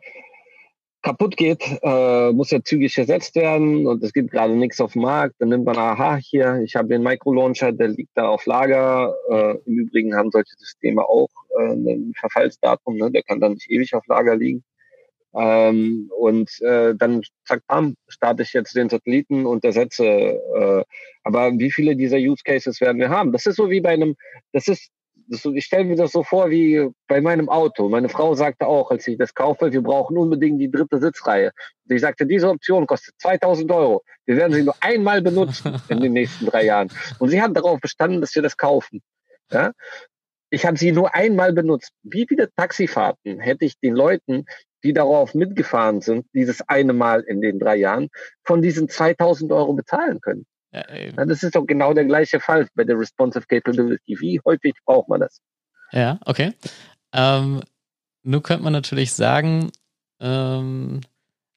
kaputt geht, äh, muss er zügig ersetzt werden und es gibt gerade nichts auf dem Markt. Dann nimmt man, aha, hier, ich habe den Microlauncher, der liegt da auf Lager. Äh, Im Übrigen haben solche Systeme auch ein Verfallsdatum, ne? der kann dann nicht ewig auf Lager liegen. Ähm, und äh, dann zack, bam, starte ich jetzt den Satelliten und ersetze. Äh, aber wie viele dieser Use Cases werden wir haben? Das ist so wie bei einem, das ist ich stelle mir das so vor wie bei meinem Auto. Meine Frau sagte auch, als ich das kaufe, wir brauchen unbedingt die dritte Sitzreihe. Und ich sagte, diese Option kostet 2000 Euro. Wir werden sie nur einmal benutzen in den nächsten drei Jahren. Und sie hat darauf bestanden, dass wir das kaufen. Ja? Ich habe sie nur einmal benutzt. Wie viele Taxifahrten hätte ich den Leuten, die darauf mitgefahren sind, dieses eine Mal in den drei Jahren, von diesen 2000 Euro bezahlen können? Ja, das ist doch genau der gleiche Fall bei der Responsive Capability. Wie häufig braucht man das? Ja, okay. Ähm, nun könnte man natürlich sagen, ähm,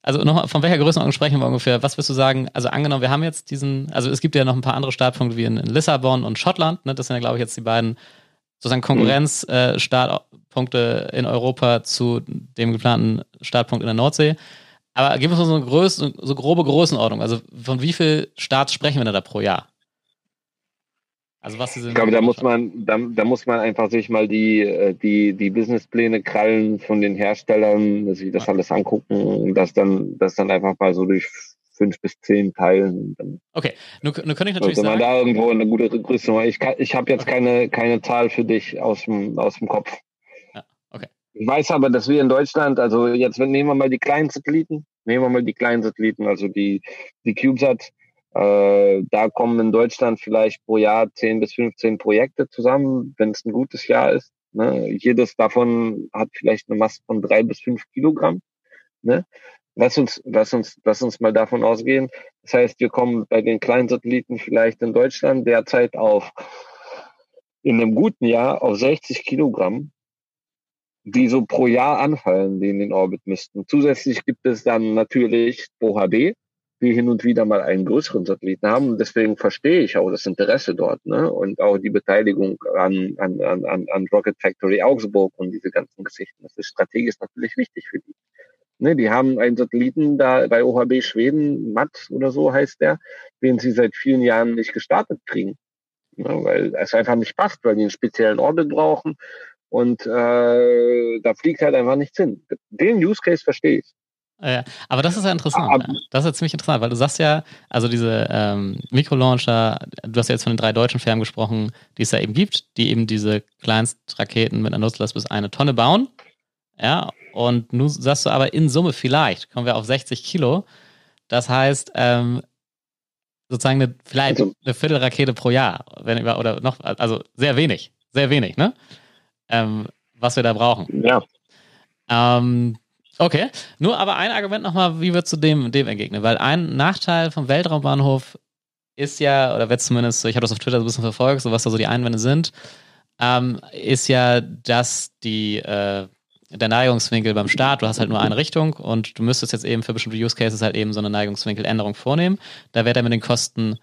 also nochmal, von welcher Größenordnung sprechen wir ungefähr? Was wirst du sagen? Also angenommen, wir haben jetzt diesen, also es gibt ja noch ein paar andere Startpunkte wie in, in Lissabon und Schottland, ne? das sind ja, glaube ich, jetzt die beiden sozusagen Konkurrenzstartpunkte mhm. äh, in Europa zu dem geplanten Startpunkt in der Nordsee. Aber gib uns mal so eine Größe, so grobe Größenordnung. Also von wie viel Starts sprechen wir da pro Jahr? Also was ich glaube, da muss man, da, da, muss man einfach sich mal die, äh, die, die Businesspläne krallen von den Herstellern, sich das alles angucken und das dann, das dann einfach mal so durch fünf bis zehn teilen. Okay, nur, nur kann ich natürlich sagen. man da irgendwo eine gute Größe Ich, ich habe jetzt okay. keine, keine Zahl für dich aus dem, aus dem Kopf. Ich weiß aber, dass wir in Deutschland, also jetzt nehmen wir mal die kleinen Satelliten, nehmen wir mal die kleinen Satelliten, also die, die CubeSat, äh, da kommen in Deutschland vielleicht pro Jahr 10 bis 15 Projekte zusammen, wenn es ein gutes Jahr ist. Ne? Jedes davon hat vielleicht eine Masse von drei bis fünf Kilogramm. Ne? Lass uns, lass uns, lass uns mal davon ausgehen. Das heißt, wir kommen bei den kleinen Satelliten vielleicht in Deutschland derzeit auf in einem guten Jahr auf 60 Kilogramm die so pro Jahr anfallen, die in den Orbit müssten. Zusätzlich gibt es dann natürlich OHB, die hin und wieder mal einen größeren Satelliten haben. Und deswegen verstehe ich auch das Interesse dort ne? und auch die Beteiligung an, an, an, an Rocket Factory Augsburg und diese ganzen Geschichten. Das ist strategisch natürlich wichtig für die. Ne, die haben einen Satelliten da bei OHB Schweden, MAT oder so heißt der, den sie seit vielen Jahren nicht gestartet kriegen. Ne, weil es einfach nicht passt, weil die einen speziellen Orbit brauchen und äh, da fliegt halt einfach nichts hin. Den Use Case verstehe ich. Ja, aber das ist ja interessant. Aber, das ist ja ziemlich interessant, weil du sagst ja, also diese ähm, Mikrolauncher, du hast ja jetzt von den drei deutschen Firmen gesprochen, die es ja eben gibt, die eben diese Kleinstraketen mit einer Nutzlast bis eine Tonne bauen. Ja, und nun sagst du aber in Summe vielleicht kommen wir auf 60 Kilo. Das heißt, ähm, sozusagen eine, vielleicht also, eine Viertelrakete pro Jahr, wenn über, oder noch, also sehr wenig, sehr wenig, ne? ähm, was wir da brauchen. Ja. Ähm, okay, nur aber ein Argument nochmal, wie wird zu dem, dem entgegnet? Weil ein Nachteil vom Weltraumbahnhof ist ja, oder wird zumindest, ich habe das auf Twitter so ein bisschen verfolgt, so was da so die Einwände sind, ähm, ist ja, dass die, äh, der Neigungswinkel beim Start, du hast halt nur eine Richtung und du müsstest jetzt eben für bestimmte Use Cases halt eben so eine Neigungswinkeländerung vornehmen. Da wird er mit den Kosten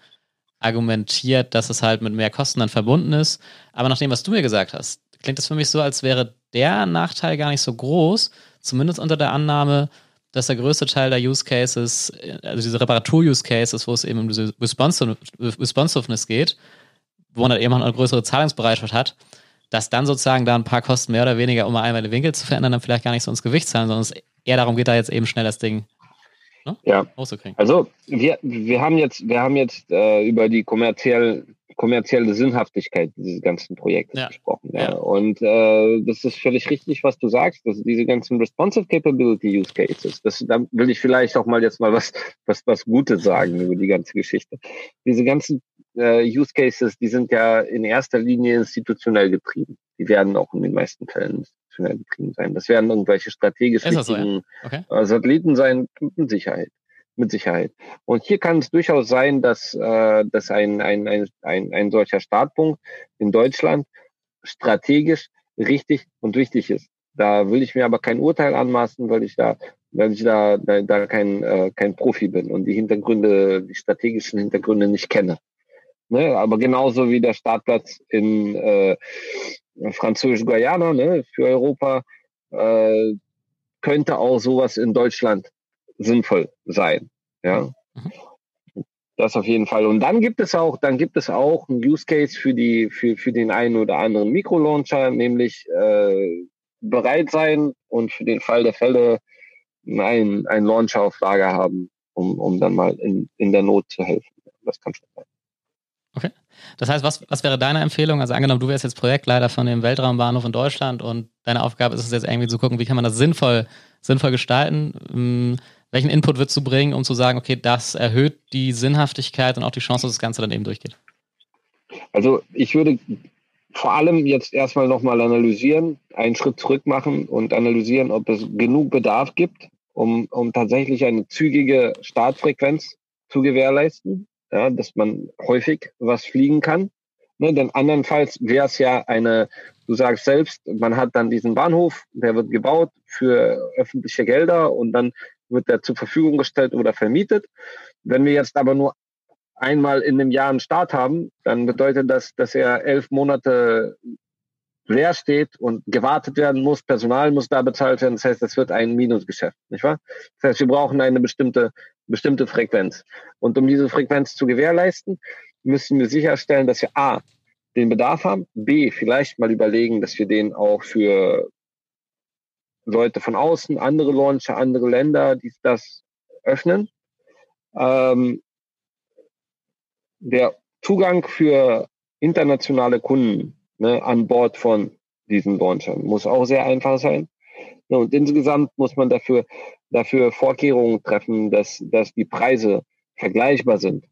argumentiert, dass es halt mit mehr Kosten dann verbunden ist. Aber nach dem, was du mir gesagt hast, klingt das für mich so, als wäre der Nachteil gar nicht so groß, zumindest unter der Annahme, dass der größte Teil der Use Cases, also diese Reparatur-Use Cases, wo es eben um diese Responsiveness geht, wo man dann eben auch eine größere Zahlungsbereitschaft hat, dass dann sozusagen da ein paar Kosten mehr oder weniger, um mal einmal den Winkel zu verändern, dann vielleicht gar nicht so ins Gewicht zahlen, sondern es eher darum geht, da jetzt eben schnell das Ding ne? ja. Also wir, wir haben jetzt, wir haben jetzt äh, über die kommerziell, kommerzielle Sinnhaftigkeit dieses ganzen Projektes ja. gesprochen. Ja. ja. Und äh, das ist völlig richtig, was du sagst, dass diese ganzen Responsive Capability Use Cases, das, da will ich vielleicht auch mal jetzt mal was, was, was Gutes sagen über die ganze Geschichte. Diese ganzen äh, Use Cases, die sind ja in erster Linie institutionell getrieben. Die werden auch in den meisten Fällen institutionell getrieben sein. Das werden irgendwelche strategisch wichtigen so, ja? okay. Äh, Satelliten sein, mit Sicherheit. Mit Sicherheit. Und hier kann es durchaus sein, dass, äh, dass ein, ein, ein, ein, ein solcher Startpunkt in Deutschland strategisch richtig und wichtig ist. Da will ich mir aber kein Urteil anmaßen, weil ich da, weil ich da, da, da kein, äh, kein Profi bin und die Hintergründe, die strategischen Hintergründe nicht kenne. Ne? Aber genauso wie der Startplatz in äh, Französisch-Guyana ne, für Europa äh, könnte auch sowas in Deutschland sinnvoll sein. Ja. Mhm. Das auf jeden Fall. Und dann gibt es auch, dann gibt es auch einen Use Case für die, für, für den einen oder anderen Mikrolauncher, nämlich äh, bereit sein und für den Fall der Fälle ein, ein Launcher auf Lager haben, um, um dann mal in, in der Not zu helfen. Das kann schon sein. Okay. Das heißt, was, was wäre deine Empfehlung? Also angenommen, du wärst jetzt Projektleiter von dem Weltraumbahnhof in Deutschland und deine Aufgabe ist es jetzt irgendwie zu gucken, wie kann man das sinnvoll, sinnvoll gestalten? Hm, welchen Input würdest du bringen, um zu sagen, okay, das erhöht die Sinnhaftigkeit und auch die Chance, dass das Ganze dann eben durchgeht? Also ich würde vor allem jetzt erstmal nochmal analysieren, einen Schritt zurück machen und analysieren, ob es genug Bedarf gibt, um, um tatsächlich eine zügige Startfrequenz zu gewährleisten ja, dass man häufig was fliegen kann. Ne, denn andernfalls wäre es ja eine, du sagst selbst, man hat dann diesen Bahnhof, der wird gebaut für öffentliche Gelder und dann wird der zur Verfügung gestellt oder vermietet. Wenn wir jetzt aber nur einmal in einem Jahr einen Start haben, dann bedeutet das, dass er elf Monate leer steht und gewartet werden muss, Personal muss da bezahlt werden. Das heißt, das wird ein Minusgeschäft, nicht wahr? Das heißt, wir brauchen eine bestimmte, bestimmte Frequenz. Und um diese Frequenz zu gewährleisten, müssen wir sicherstellen, dass wir A, den Bedarf haben, B, vielleicht mal überlegen, dass wir den auch für Leute von außen, andere Launcher, andere Länder, die das öffnen. Ähm, der Zugang für internationale Kunden ne, an Bord von diesen Launchern. Muss auch sehr einfach sein. Und insgesamt muss man dafür, dafür Vorkehrungen treffen, dass, dass die Preise vergleichbar sind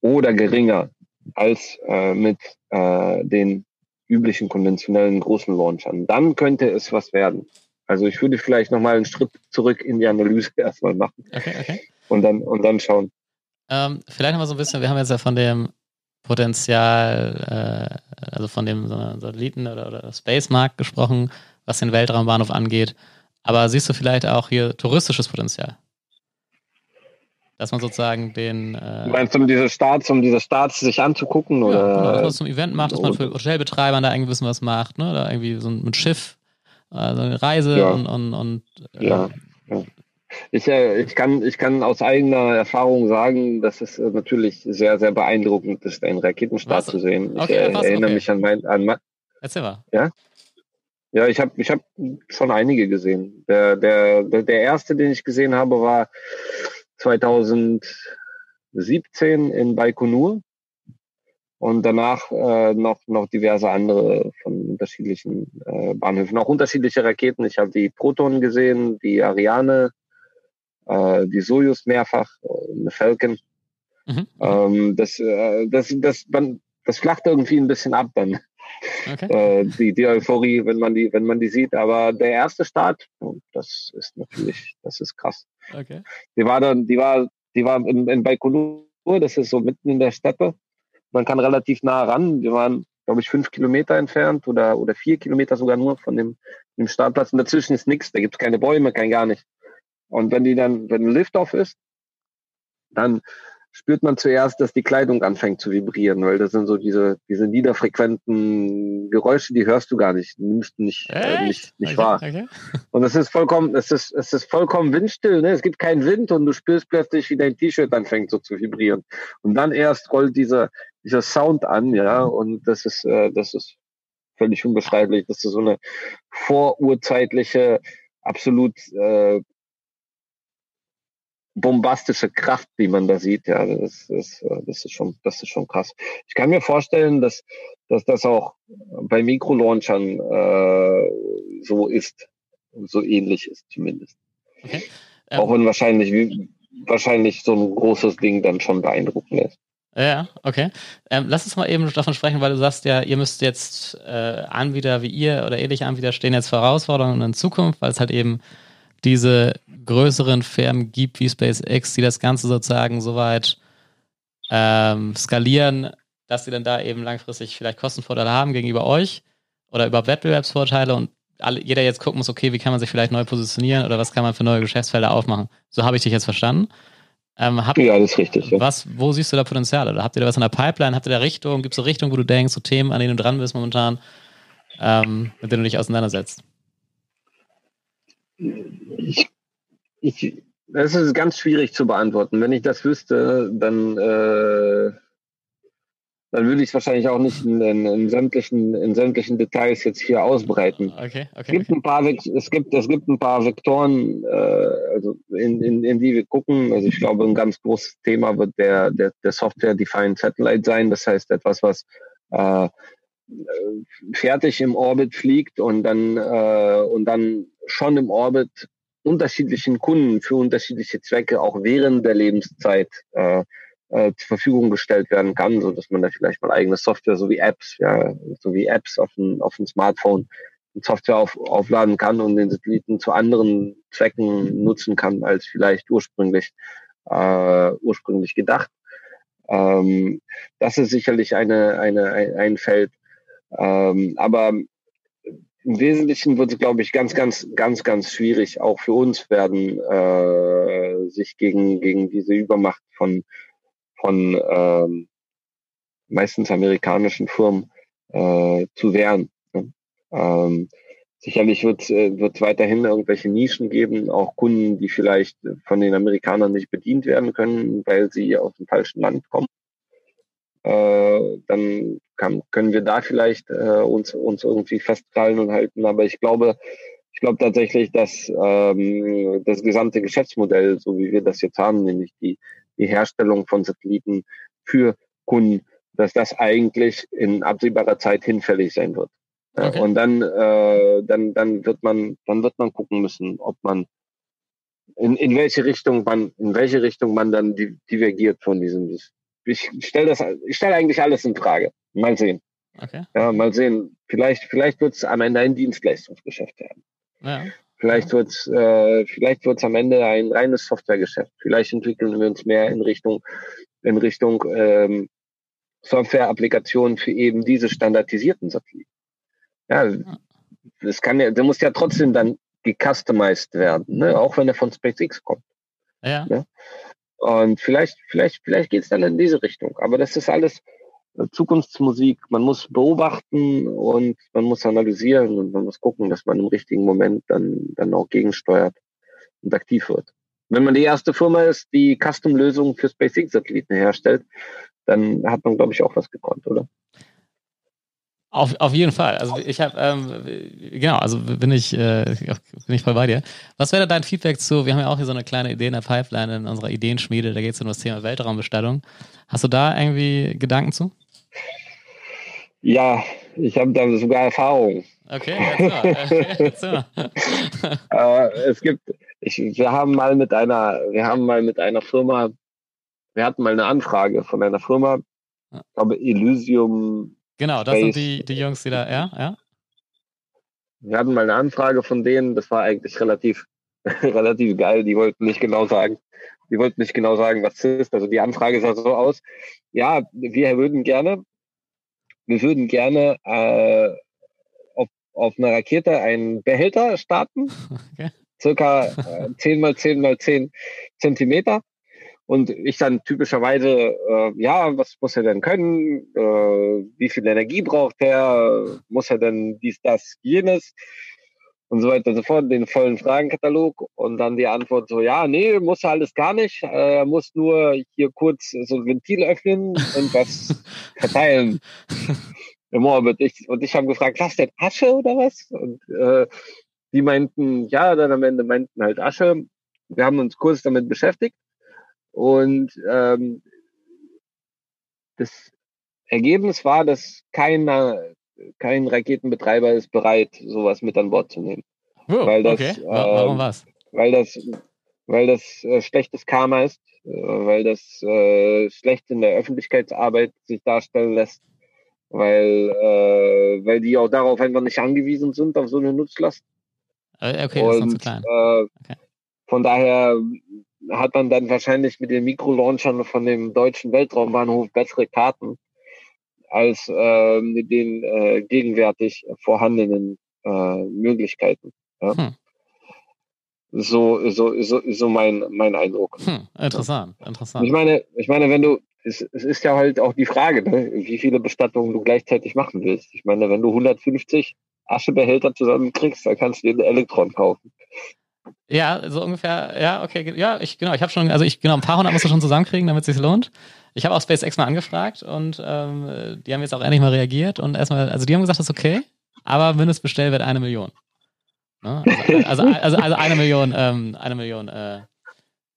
oder geringer als äh, mit äh, den üblichen konventionellen großen Launchern. Dann könnte es was werden. Also ich würde vielleicht nochmal einen Schritt zurück in die Analyse erstmal machen. Okay, okay. Und dann, und dann schauen. Ähm, vielleicht nochmal so ein bisschen, wir haben jetzt ja von dem Potenzial, äh, also von dem Satelliten- oder, oder Space-Markt gesprochen, was den Weltraumbahnhof angeht. Aber siehst du vielleicht auch hier touristisches Potenzial? Dass man sozusagen den. Äh, du meinst, um diese Starts, um diese Starts sich anzugucken? Oder? Ja, genau, dass man zum Event macht, dass man für Hotelbetreibern da irgendwie wissen, was macht, ne? Oder irgendwie so ein Schiff, also eine Reise ja. und, und, und äh, ja. ja. Ich, äh, ich, kann, ich kann aus eigener Erfahrung sagen, dass es äh, natürlich sehr, sehr beeindruckend ist, einen Raketenstart was? zu sehen. Ich okay, äh, erinnere okay. mich an mein. An mein Erzähl mal. Ja? Ja, ich habe ich hab schon einige gesehen. Der, der, der, erste, den ich gesehen habe, war 2017 in Baikonur und danach äh, noch, noch diverse andere von unterschiedlichen äh, Bahnhöfen, auch unterschiedliche Raketen. Ich habe die Proton gesehen, die Ariane, äh, die Soyuz mehrfach, äh, eine Falcon. Mhm. Ähm, das, äh, das, das, man, das flacht irgendwie ein bisschen ab dann. Okay. Äh, die, die Euphorie, wenn man die, wenn man die sieht. Aber der erste Start, das ist natürlich, das ist krass. Okay. Die war dann, die war, die war in, in Baikonur, das ist so mitten in der Steppe. Man kann relativ nah ran. Wir waren, glaube ich, fünf Kilometer entfernt oder, oder vier Kilometer sogar nur von dem, dem Startplatz. Und dazwischen ist nichts. Da gibt es keine Bäume, kein gar nichts. Und wenn die dann, wenn ein Liftoff ist, dann spürt man zuerst, dass die Kleidung anfängt zu vibrieren, weil das sind so diese, diese niederfrequenten Geräusche, die hörst du gar nicht, nimmst du nicht, äh, nicht, nicht okay, wahr. Okay. Und es ist vollkommen, es ist, es ist vollkommen windstill, ne? Es gibt keinen Wind und du spürst plötzlich, wie dein T-Shirt anfängt so zu vibrieren. Und dann erst rollt dieser, dieser Sound an, ja, und das ist, äh, das ist völlig unbeschreiblich. Das ist so eine vorurzeitliche, absolut äh, bombastische Kraft, die man da sieht. Ja, das ist, äh, das ist schon, das ist schon krass. Ich kann mir vorstellen, dass, dass das auch bei Mikrolaunchern äh, so ist, so ähnlich ist zumindest. Okay. Ähm, auch wenn wahrscheinlich, wahrscheinlich so ein großes Ding dann schon beeindruckend ist. Ja, okay. Ähm, lass uns mal eben davon sprechen, weil du sagst ja, ihr müsst jetzt äh, Anbieter wie ihr oder ähnliche Anbieter stehen jetzt Herausforderungen in Zukunft, weil es halt eben diese größeren Firmen gibt wie SpaceX, die das Ganze sozusagen soweit ähm, skalieren, dass sie dann da eben langfristig vielleicht Kostenvorteile haben gegenüber euch oder überhaupt Wettbewerbsvorteile und alle, jeder jetzt gucken muss, okay, wie kann man sich vielleicht neu positionieren oder was kann man für neue Geschäftsfelder aufmachen. So habe ich dich jetzt verstanden. Ähm, habt, ja, das ist richtig. Ja. Was, wo siehst du da Potenzial? Oder habt ihr da was in der Pipeline? Habt ihr da Richtung? Gibt es so Richtung, wo du denkst, so Themen, an denen du dran bist momentan, ähm, mit denen du dich auseinandersetzt? Ich, ich, das ist ganz schwierig zu beantworten. Wenn ich das wüsste, dann äh, dann würde ich es wahrscheinlich auch nicht in, in, in, sämtlichen, in sämtlichen Details jetzt hier ausbreiten. Okay, okay. Es gibt ein paar, es gibt, es gibt ein paar Vektoren, äh, also in, in, in die wir gucken. Also ich glaube, ein ganz großes Thema wird der, der, der Software-Defined Satellite sein. Das heißt etwas, was äh, fertig im Orbit fliegt und dann äh, und dann schon im Orbit unterschiedlichen Kunden für unterschiedliche Zwecke auch während der Lebenszeit äh, äh, zur Verfügung gestellt werden kann, so dass man da vielleicht mal eigene Software, so wie Apps, ja, so wie Apps auf dem, auf dem Smartphone Software auf, aufladen kann und den Satelliten zu anderen Zwecken nutzen kann, als vielleicht ursprünglich, äh, ursprünglich gedacht. Ähm, das ist sicherlich eine, eine, ein, ein Feld. Ähm, aber im Wesentlichen wird es, glaube ich, ganz, ganz, ganz, ganz schwierig, auch für uns werden, äh, sich gegen, gegen diese Übermacht von von ähm, meistens amerikanischen Firmen äh, zu wehren. Ne? Ähm, sicherlich wird es äh, weiterhin irgendwelche Nischen geben, auch Kunden, die vielleicht von den Amerikanern nicht bedient werden können, weil sie aus dem falschen Land kommen. Äh, dann kann, können wir da vielleicht äh, uns, uns irgendwie festkrallen und halten. Aber ich glaube, ich glaube tatsächlich, dass ähm, das gesamte Geschäftsmodell, so wie wir das jetzt haben, nämlich die die Herstellung von Satelliten für Kunden, dass das eigentlich in absehbarer Zeit hinfällig sein wird. Okay. Und dann, äh, dann, dann wird man, dann wird man gucken müssen, ob man in, in welche Richtung man, in welche Richtung man dann divergiert von diesem. Ich stelle das, ich stelle eigentlich alles in Frage. Mal sehen. Okay. Ja, mal sehen. Vielleicht, vielleicht wird es am Ende ein Dienstleistungsgeschäft werden. Ja. Vielleicht wird es äh, vielleicht wird's am Ende ein reines Softwaregeschäft. Vielleicht entwickeln wir uns mehr in Richtung in Richtung ähm, Software-Applikationen für eben diese standardisierten Satelliten. Ja, das kann ja, der muss ja trotzdem dann gecustomized werden, ne? auch wenn er von SpaceX kommt. Ja. Ne? Und vielleicht, vielleicht, vielleicht geht's dann in diese Richtung. Aber das ist alles, Zukunftsmusik. Man muss beobachten und man muss analysieren und man muss gucken, dass man im richtigen Moment dann, dann auch gegensteuert und aktiv wird. Wenn man die erste Firma ist, die Custom-Lösungen für SpaceX-Satelliten herstellt, dann hat man, glaube ich, auch was gekonnt, oder? Auf, auf jeden Fall. Also ich habe, ähm, genau, also bin ich, äh, bin ich voll bei dir. Was wäre dein Feedback zu, wir haben ja auch hier so eine kleine Idee in der Pipeline in unserer Ideenschmiede, da geht es um das Thema Weltraumbestellung. Hast du da irgendwie Gedanken zu? Ja, ich habe da sogar Erfahrung. Okay, jetzt mal. äh, es gibt, ich, wir haben mal mit einer, wir haben mal mit einer Firma, wir hatten mal eine Anfrage von einer Firma, ich glaube Elysium. Genau, das sind die, die Jungs, die da, ja, ja. Wir hatten mal eine Anfrage von denen, das war eigentlich relativ, relativ geil. Die wollten nicht genau sagen, die wollten nicht genau sagen, was es ist. Also die Anfrage sah so aus, ja, wir würden gerne wir würden gerne äh, auf, auf einer Rakete einen Behälter starten, okay. circa äh, 10 mal 10 mal 10 Zentimeter. Und ich dann typischerweise, äh, ja, was muss er denn können? Äh, wie viel Energie braucht er? Muss er denn dies, das, jenes? und so weiter und so fort, den vollen Fragenkatalog und dann die Antwort so, ja, nee, muss alles gar nicht, er muss nur hier kurz so ein Ventil öffnen und was verteilen im Orbit. Ich, und ich habe gefragt, was denn, Asche oder was? Und äh, die meinten, ja, dann am Ende meinten halt Asche. Wir haben uns kurz damit beschäftigt und ähm, das Ergebnis war, dass keiner, kein Raketenbetreiber ist bereit, sowas mit an Bord zu nehmen. Oh, weil das, okay. Warum äh, was? Weil das, weil das äh, schlechtes Karma ist, äh, weil das äh, schlecht in der Öffentlichkeitsarbeit sich darstellen lässt, weil, äh, weil die auch darauf einfach nicht angewiesen sind, auf so eine Nutzlast. Äh, okay, das ist noch zu klein. Äh, okay. Von daher hat man dann wahrscheinlich mit den Mikrolaunchern von dem deutschen Weltraumbahnhof bessere Karten als äh, mit den äh, gegenwärtig vorhandenen äh, Möglichkeiten. Ja. Hm. So, so, so, so mein, mein Eindruck. Hm, interessant, interessant. Ich meine, ich meine, wenn du, es, es ist ja halt auch die Frage, ne, wie viele Bestattungen du gleichzeitig machen willst. Ich meine, wenn du 150 Aschebehälter zusammenkriegst, dann kannst du dir einen Elektron kaufen. Ja, so ungefähr, ja, okay, ja, ich, genau, ich habe schon, also ich, genau, ein paar hundert musst du schon zusammenkriegen, damit es sich lohnt. Ich habe auch SpaceX mal angefragt und ähm, die haben jetzt auch endlich mal reagiert und erstmal, also die haben gesagt, das ist okay, aber Mindestbestellwert eine Million. Ne? Also, also, also, also, eine Million, ähm, eine Million äh,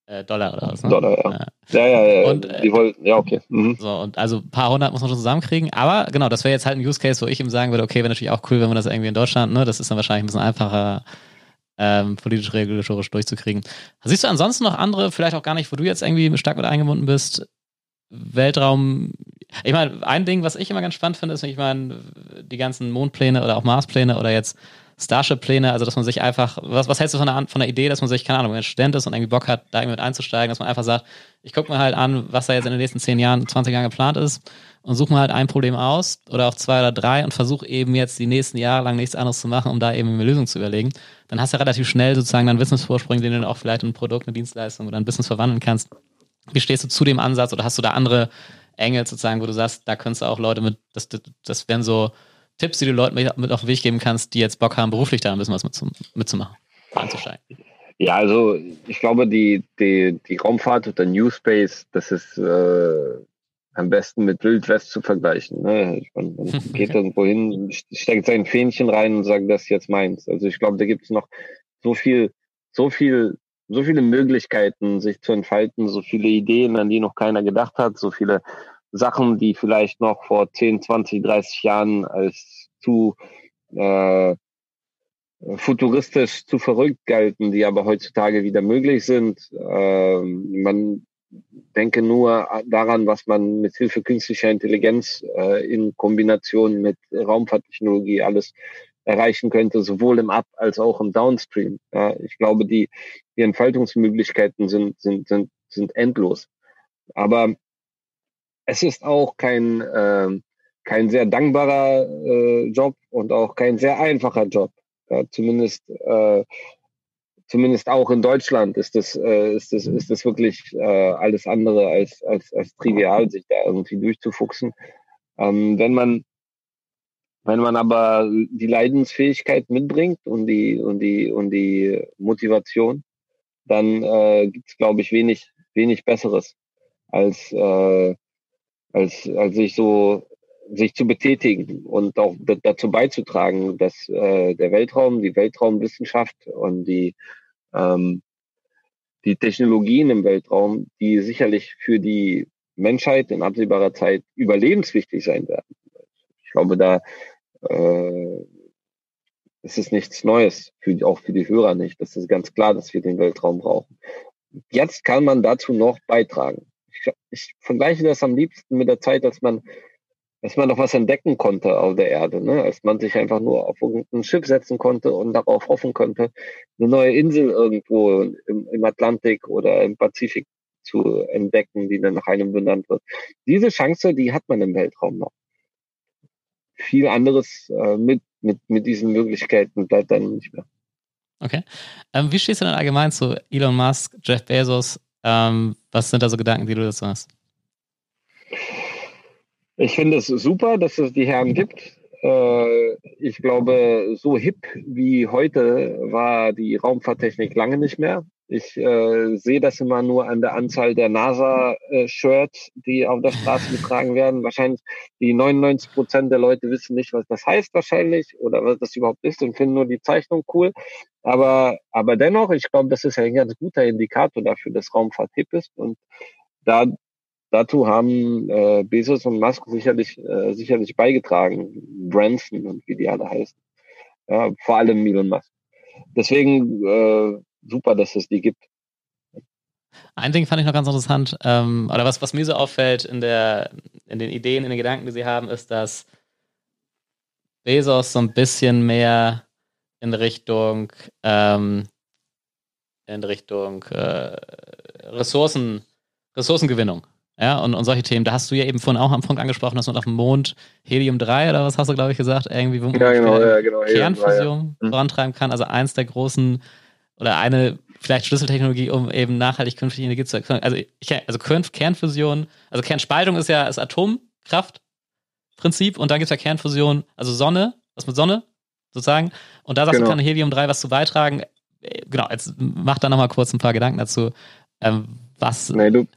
äh, Dollar oder was. Ne? Dollar, ja. Ja, ja, ja. Und, äh, die wollten, ja, okay. Mhm. So, und also ein paar hundert muss man schon zusammenkriegen, aber genau, das wäre jetzt halt ein Use Case, wo ich ihm sagen würde, okay, wäre natürlich auch cool, wenn wir das irgendwie in Deutschland, ne, das ist dann wahrscheinlich ein bisschen einfacher, ähm, politisch regulatorisch durchzukriegen. Siehst du ansonsten noch andere, vielleicht auch gar nicht, wo du jetzt irgendwie stark mit eingebunden bist, Weltraum, ich meine, ein Ding, was ich immer ganz spannend finde, ist, ich meine, die ganzen Mondpläne oder auch Marspläne oder jetzt Starship-Pläne, also dass man sich einfach, was, was hältst du von der, von der Idee, dass man sich, keine Ahnung, wenn man Student ist und irgendwie Bock hat, da irgendwie mit einzusteigen, dass man einfach sagt, ich gucke mir halt an, was da jetzt in den nächsten 10 Jahren, 20 Jahren geplant ist und suche mir halt ein Problem aus oder auch zwei oder drei und versuche eben jetzt die nächsten Jahre lang nichts anderes zu machen, um da eben eine Lösung zu überlegen. Dann hast du relativ schnell sozusagen deinen Wissensvorsprung, den du dann auch vielleicht in ein Produkt, eine Dienstleistung oder ein Business verwandeln kannst. Wie stehst du zu dem Ansatz oder hast du da andere Engel sozusagen, wo du sagst, da könntest du auch Leute mit, das, das, das wären so Tipps, die du Leuten mit, auf den Weg geben kannst, die jetzt Bock haben, beruflich da ein bisschen was mitzumachen, einzusteigen? Ja, also ich glaube, die, die, die Raumfahrt oder New Space, das ist äh, am besten mit Wild West zu vergleichen. Ne? Mein, man geht irgendwo hin, steckt sein Fähnchen rein und sagt, das ist jetzt meins. Also ich glaube, da gibt es noch so viel, so viel so viele Möglichkeiten, sich zu entfalten, so viele Ideen, an die noch keiner gedacht hat, so viele Sachen, die vielleicht noch vor 10, 20, 30 Jahren als zu äh, futuristisch, zu verrückt galten, die aber heutzutage wieder möglich sind. Ähm, man denke nur daran, was man mit Hilfe künstlicher Intelligenz äh, in Kombination mit Raumfahrttechnologie alles erreichen könnte, sowohl im Up- als auch im Downstream. Ja, ich glaube, die, die Entfaltungsmöglichkeiten sind, sind, sind, sind endlos. Aber es ist auch kein, äh, kein sehr dankbarer äh, Job und auch kein sehr einfacher Job. Ja, zumindest, äh, zumindest auch in Deutschland ist das, äh, ist das, ist das wirklich äh, alles andere als, als, als trivial, sich da irgendwie durchzufuchsen. Ähm, wenn man wenn man aber die Leidensfähigkeit mitbringt und die und die und die Motivation, dann äh, gibt es, glaube ich, wenig wenig Besseres als äh, als als sich so sich zu betätigen und auch dazu beizutragen, dass äh, der Weltraum, die Weltraumwissenschaft und die ähm, die Technologien im Weltraum, die sicherlich für die Menschheit in absehbarer Zeit überlebenswichtig sein werden. Ich glaube, da äh, es ist nichts Neues, für, auch für die Hörer nicht. Das ist ganz klar, dass wir den Weltraum brauchen. Jetzt kann man dazu noch beitragen. Ich, ich vergleiche das am liebsten mit der Zeit, als man, als man noch was entdecken konnte auf der Erde, ne? als man sich einfach nur auf irgendein Schiff setzen konnte und darauf hoffen konnte, eine neue Insel irgendwo im, im Atlantik oder im Pazifik zu entdecken, die dann nach einem benannt wird. Diese Chance, die hat man im Weltraum noch viel anderes äh, mit, mit, mit diesen Möglichkeiten bleibt dann nicht mehr. Okay. Ähm, wie stehst du denn allgemein zu Elon Musk, Jeff Bezos? Ähm, was sind da so Gedanken, die du dazu hast? Ich finde es super, dass es die Herren gibt. äh, ich glaube, so hip wie heute war die Raumfahrttechnik lange nicht mehr. Ich äh, sehe das immer nur an der Anzahl der NASA-Shirts, die auf der Straße getragen werden. Wahrscheinlich die 99 Prozent der Leute wissen nicht, was das heißt wahrscheinlich oder was das überhaupt ist und finden nur die Zeichnung cool. Aber, aber dennoch, ich glaube, das ist ein ganz guter Indikator dafür, dass Raumfahrt hip ist. Und da, dazu haben äh, Bezos und Musk sicherlich, äh, sicherlich beigetragen. Branson und wie die alle heißen. Ja, vor allem Elon Musk. Deswegen äh, super, dass es die gibt. Ein Ding fand ich noch ganz interessant, ähm, oder was, was mir so auffällt in, der, in den Ideen, in den Gedanken, die sie haben, ist, dass Bezos so ein bisschen mehr in Richtung, ähm, in Richtung äh, Ressourcen, Ressourcengewinnung. Ja, und, und solche Themen. Da hast du ja eben vorhin auch am Anfang angesprochen, dass man auf dem Mond Helium 3 oder was hast du, glaube ich, gesagt, irgendwie, wo man ja, genau, ja, genau, Kernfusion 3, ja. vorantreiben kann. Also eins der großen oder eine vielleicht Schlüsseltechnologie, um eben nachhaltig künftig Energie zu erzeugen. Also, ich, also Kernfusion, also Kernspaltung ist ja das Atomkraftprinzip und dann gibt es ja Kernfusion, also Sonne, was mit Sonne sozusagen. Und da sagst genau. du, kann Helium-3 was zu beitragen. Genau, jetzt mach da nochmal kurz ein paar Gedanken dazu. Ähm, was. Nee, du.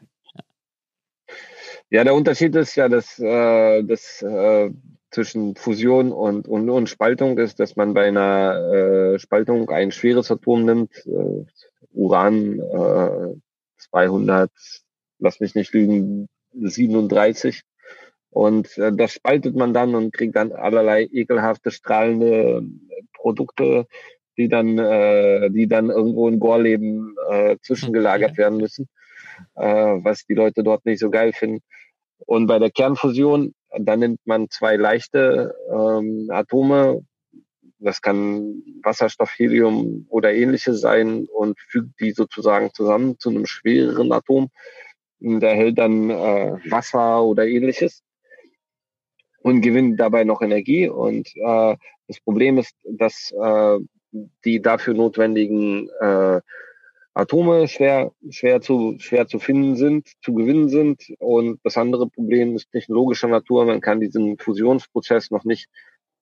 Ja, der Unterschied ist ja, dass, äh, dass äh, zwischen Fusion und, und, und Spaltung ist, dass man bei einer äh, Spaltung ein schweres Atom nimmt, äh, Uran äh, 200, lass mich nicht lügen, 37. Und äh, das spaltet man dann und kriegt dann allerlei ekelhafte, strahlende Produkte, die dann, äh, die dann irgendwo in Gorleben äh, zwischengelagert werden müssen, äh, was die Leute dort nicht so geil finden. Und bei der Kernfusion dann nimmt man zwei leichte ähm, Atome, das kann Wasserstoff, Helium oder ähnliches sein und fügt die sozusagen zusammen zu einem schwereren Atom. Der hält dann äh, Wasser oder ähnliches und gewinnt dabei noch Energie. Und äh, das Problem ist, dass äh, die dafür notwendigen äh, Atome schwer, schwer zu, schwer zu finden sind, zu gewinnen sind. Und das andere Problem ist technologischer Natur. Man kann diesen Fusionsprozess noch nicht,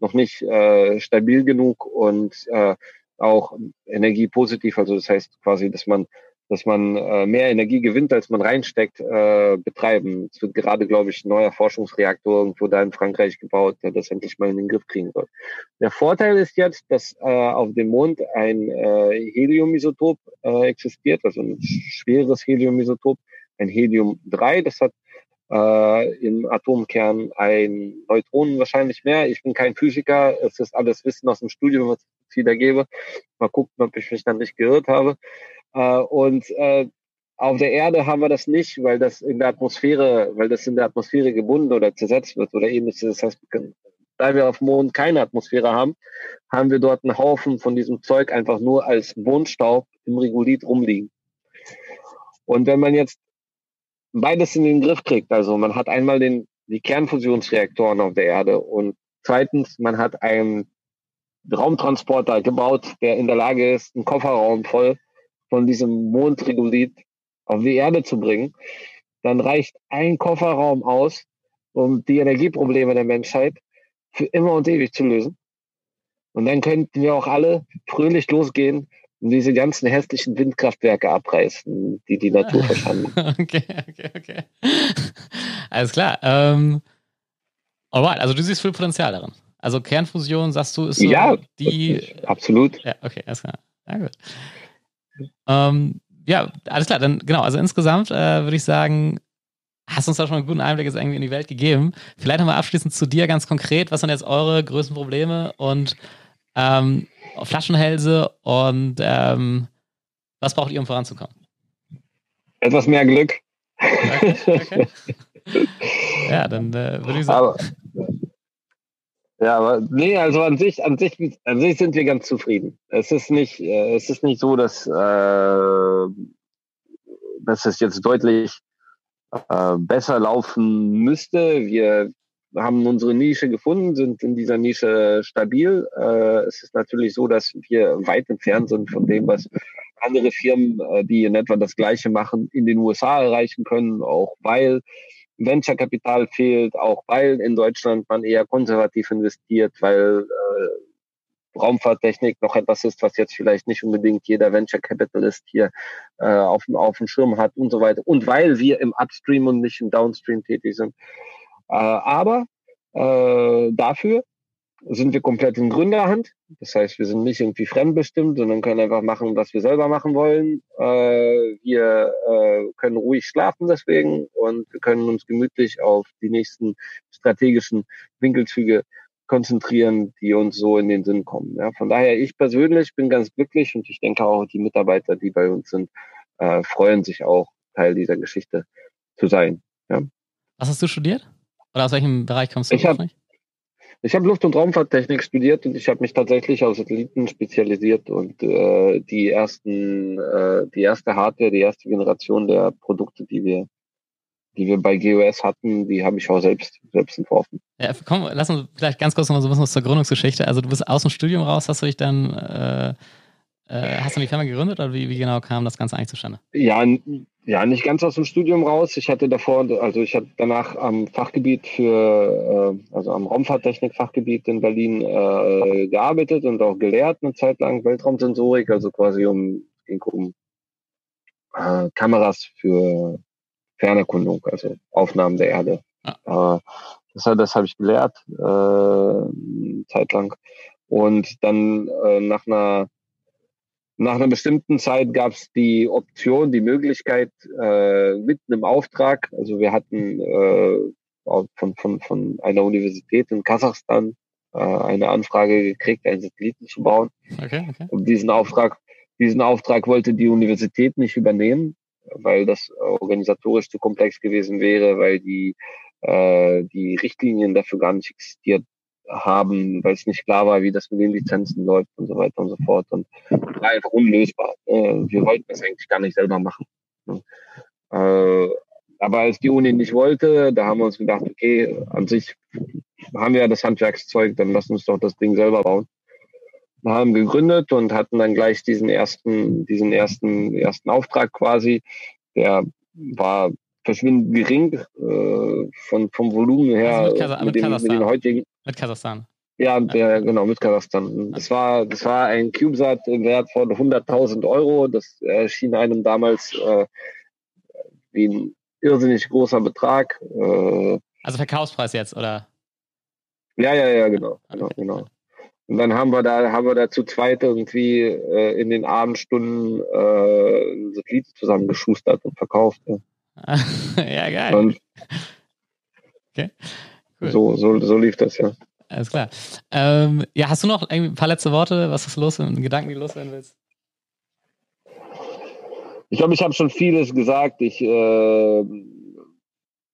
noch nicht äh, stabil genug und äh, auch energiepositiv. Also das heißt quasi, dass man dass man äh, mehr Energie gewinnt, als man reinsteckt, äh, betreiben. Es wird gerade, glaube ich, ein neuer Forschungsreaktor irgendwo da in Frankreich gebaut, der das endlich mal in den Griff kriegen soll. Der Vorteil ist jetzt, dass äh, auf dem Mond ein äh, Heliumisotop äh, existiert, also ein schweres Heliumisotop, ein Helium-3. Das hat äh, im Atomkern ein Neutronen wahrscheinlich mehr. Ich bin kein Physiker, es ist alles Wissen aus dem Studium, was ich wieder gebe. Mal gucken, ob ich mich dann nicht gehört habe. Äh, und äh, auf der Erde haben wir das nicht, weil das in der Atmosphäre, weil das in der Atmosphäre gebunden oder zersetzt wird oder ähnliches. Das heißt, da wir auf dem Mond keine Atmosphäre haben, haben wir dort einen Haufen von diesem Zeug einfach nur als Mondstaub im Regolith rumliegen. Und wenn man jetzt beides in den Griff kriegt, also man hat einmal den, die Kernfusionsreaktoren auf der Erde und zweitens, man hat einen Raumtransporter gebaut, der in der Lage ist, einen Kofferraum voll von diesem Mondregolith auf die Erde zu bringen, dann reicht ein Kofferraum aus, um die Energieprobleme der Menschheit für immer und ewig zu lösen. Und dann könnten wir auch alle fröhlich losgehen und diese ganzen hässlichen Windkraftwerke abreißen, die die Natur verschanden. okay, okay, okay. Alles klar. Ähm, alright, also du siehst viel Potenzial darin. Also Kernfusion, sagst du, ist so ja, die. Absolut. Ja, okay, alles klar. Ja, gut. Ähm, ja, alles klar. Dann genau. Also insgesamt äh, würde ich sagen, hast uns da schon einen guten Einblick jetzt irgendwie in die Welt gegeben. Vielleicht nochmal abschließend zu dir ganz konkret. Was sind jetzt eure größten Probleme und ähm, Flaschenhälse und ähm, was braucht ihr, um voranzukommen? Etwas mehr Glück. Okay, okay. ja, dann äh, würde ich sagen. Aber, ja, aber nee, also an sich, an sich, an sich sind wir ganz zufrieden. Es ist nicht, äh, es ist nicht so, dass, äh, dass es jetzt deutlich äh, besser laufen müsste. Wir haben unsere Nische gefunden, sind in dieser Nische stabil. Äh, es ist natürlich so, dass wir weit entfernt sind von dem, was andere Firmen, äh, die in etwa das Gleiche machen, in den USA erreichen können, auch weil Venture-Kapital fehlt, auch weil in Deutschland man eher konservativ investiert, weil äh, Raumfahrttechnik noch etwas ist, was jetzt vielleicht nicht unbedingt jeder Venture Capitalist hier äh, auf, auf dem Schirm hat und so weiter. Und weil wir im Upstream und nicht im Downstream tätig sind. Äh, aber äh, dafür sind wir komplett in Gründerhand. Das heißt, wir sind nicht irgendwie fremdbestimmt, sondern können einfach machen, was wir selber machen wollen. Äh, wir äh, können ruhig schlafen deswegen und wir können uns gemütlich auf die nächsten strategischen Winkelzüge konzentrieren, die uns so in den Sinn kommen. Ja, von daher, ich persönlich bin ganz glücklich und ich denke auch die Mitarbeiter, die bei uns sind, äh, freuen sich auch, Teil dieser Geschichte zu sein. Ja. Was hast du studiert? Oder aus welchem Bereich kommst du? Ich habe ich habe Luft- und Raumfahrttechnik studiert und ich habe mich tatsächlich auf Satelliten spezialisiert und äh, die ersten, äh, die erste Hardware, die erste Generation der Produkte, die wir, die wir bei GOS hatten, die habe ich auch selbst, selbst entworfen. Ja, komm, lass uns vielleicht ganz kurz noch mal so ein bisschen zur Gründungsgeschichte. Also du bist aus dem Studium raus, hast du dich dann äh, äh, hast du die Firma gegründet oder wie, wie genau kam das Ganze eigentlich zustande? Ja, ja, nicht ganz aus dem Studium raus. Ich hatte davor, also ich hatte danach am Fachgebiet für, äh, also am Raumfahrttechnik-Fachgebiet in Berlin äh, gearbeitet und auch gelehrt eine Zeit lang Weltraumsensorik, also quasi um, ging um äh, Kameras für Fernerkundung, also Aufnahmen der Erde. Äh, das, das habe ich gelehrt, äh, Zeit lang. Und dann nach einer nach einer bestimmten Zeit gab es die Option, die Möglichkeit, äh, mitten im Auftrag, also wir hatten äh, von, von, von einer Universität in Kasachstan äh, eine Anfrage gekriegt, einen Satelliten zu bauen. Okay, okay. Und diesen Auftrag, diesen Auftrag wollte die Universität nicht übernehmen, weil das organisatorisch zu komplex gewesen wäre, weil die, äh, die Richtlinien dafür gar nicht existiert haben, weil es nicht klar war, wie das mit den Lizenzen läuft und so weiter und so fort. Und war einfach unlösbar. Äh, wir wollten das eigentlich gar nicht selber machen. Äh, aber als die Uni nicht wollte, da haben wir uns gedacht, okay, an sich haben wir ja das Handwerkszeug, dann lass uns doch das Ding selber bauen. Wir haben gegründet und hatten dann gleich diesen ersten, diesen ersten, ersten Auftrag quasi. Der war verschwindend gering äh, von, vom Volumen her also mit, Kasa mit, den, mit den heutigen. Mit Kasachstan. Ja, der, genau, mit Kasachstan. Das war, das war ein CubeSat im Wert von 100.000 Euro. Das erschien einem damals äh, wie ein irrsinnig großer Betrag. Äh, also Verkaufspreis jetzt, oder? Ja, ja, ja, genau. genau, genau. Und dann haben wir da, haben wir da zu zweit irgendwie äh, in den Abendstunden äh, ein Satellit zusammengeschustert und verkauft. Ja, ja geil. Und okay. Cool. So, so, so lief das, ja. Alles klar. Ähm, ja, hast du noch ein paar letzte Worte? Was ist los? Gedanken, die du loswerden willst? Ich glaube, ich habe schon vieles gesagt. Ich äh,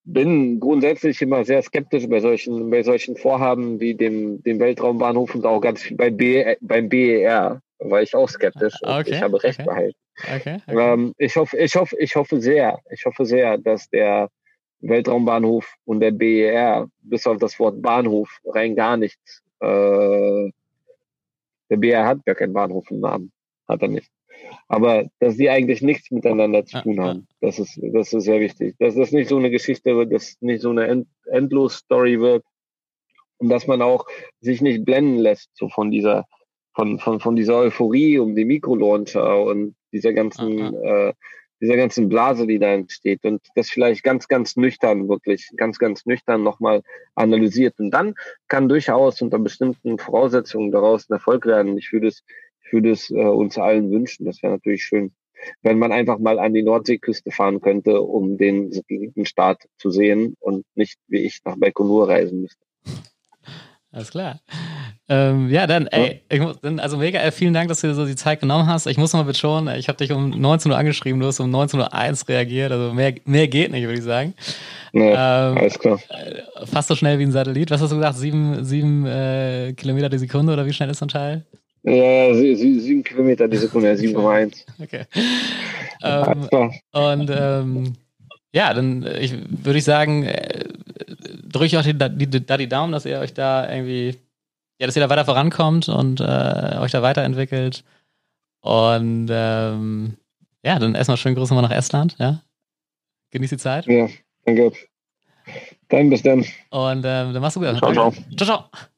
bin grundsätzlich immer sehr skeptisch bei solchen, bei solchen Vorhaben wie dem, dem Weltraumbahnhof und auch ganz viel bei B, beim BER war ich auch skeptisch. Okay, ich habe recht okay. behalten. Okay, okay. Ähm, ich hoffe, ich hoffe, ich hoffe sehr, ich hoffe sehr, dass der Weltraumbahnhof und der BER, bis auf das Wort Bahnhof, rein gar nichts. Äh, der BER hat gar keinen Bahnhof im Namen. Hat er nicht. Aber dass die eigentlich nichts miteinander zu tun haben, das ist, das ist sehr wichtig. Dass das nicht so eine Geschichte wird, dass nicht so eine End Endlos-Story wird. Und dass man auch sich nicht blenden lässt, so von dieser, von, von, von dieser Euphorie um die Mikrolauncher und dieser ganzen, äh, dieser ganzen Blase, die da entsteht und das vielleicht ganz, ganz nüchtern, wirklich ganz, ganz nüchtern nochmal analysiert. Und dann kann durchaus unter bestimmten Voraussetzungen daraus ein Erfolg werden. Ich würde es, ich würde es äh, uns allen wünschen. Das wäre natürlich schön, wenn man einfach mal an die Nordseeküste fahren könnte, um den Satellitenstart zu sehen und nicht wie ich nach Baikonur reisen müsste. Alles klar. Ähm, ja, dann, ey, muss, also mega, vielen Dank, dass du dir so die Zeit genommen hast. Ich muss noch mal betonen, ich habe dich um 19 Uhr angeschrieben, du hast um 19.01 Uhr reagiert, also mehr, mehr geht nicht, würde ich sagen. Ja, ähm, alles klar. Äh, fast so schnell wie ein Satellit. Was hast du gesagt? Sieben, sieben äh, Kilometer die Sekunde oder wie schnell ist so ein Teil? Ja, sieben, sieben Kilometer die Sekunde, 7,1. Okay. Ähm, und ähm, ja, dann ich, würde ich sagen, äh, drücke ich auch die, die, da die Daumen, dass ihr euch da irgendwie, ja, dass ihr da weiter vorankommt und äh, euch da weiterentwickelt. Und ähm, ja, dann erstmal schönen Gruß nochmal nach Estland, ja. Genießt die Zeit. Ja, danke. Dann bis dann. Und ähm, dann machst du gut. Ciao, ciao. Ciao, ciao.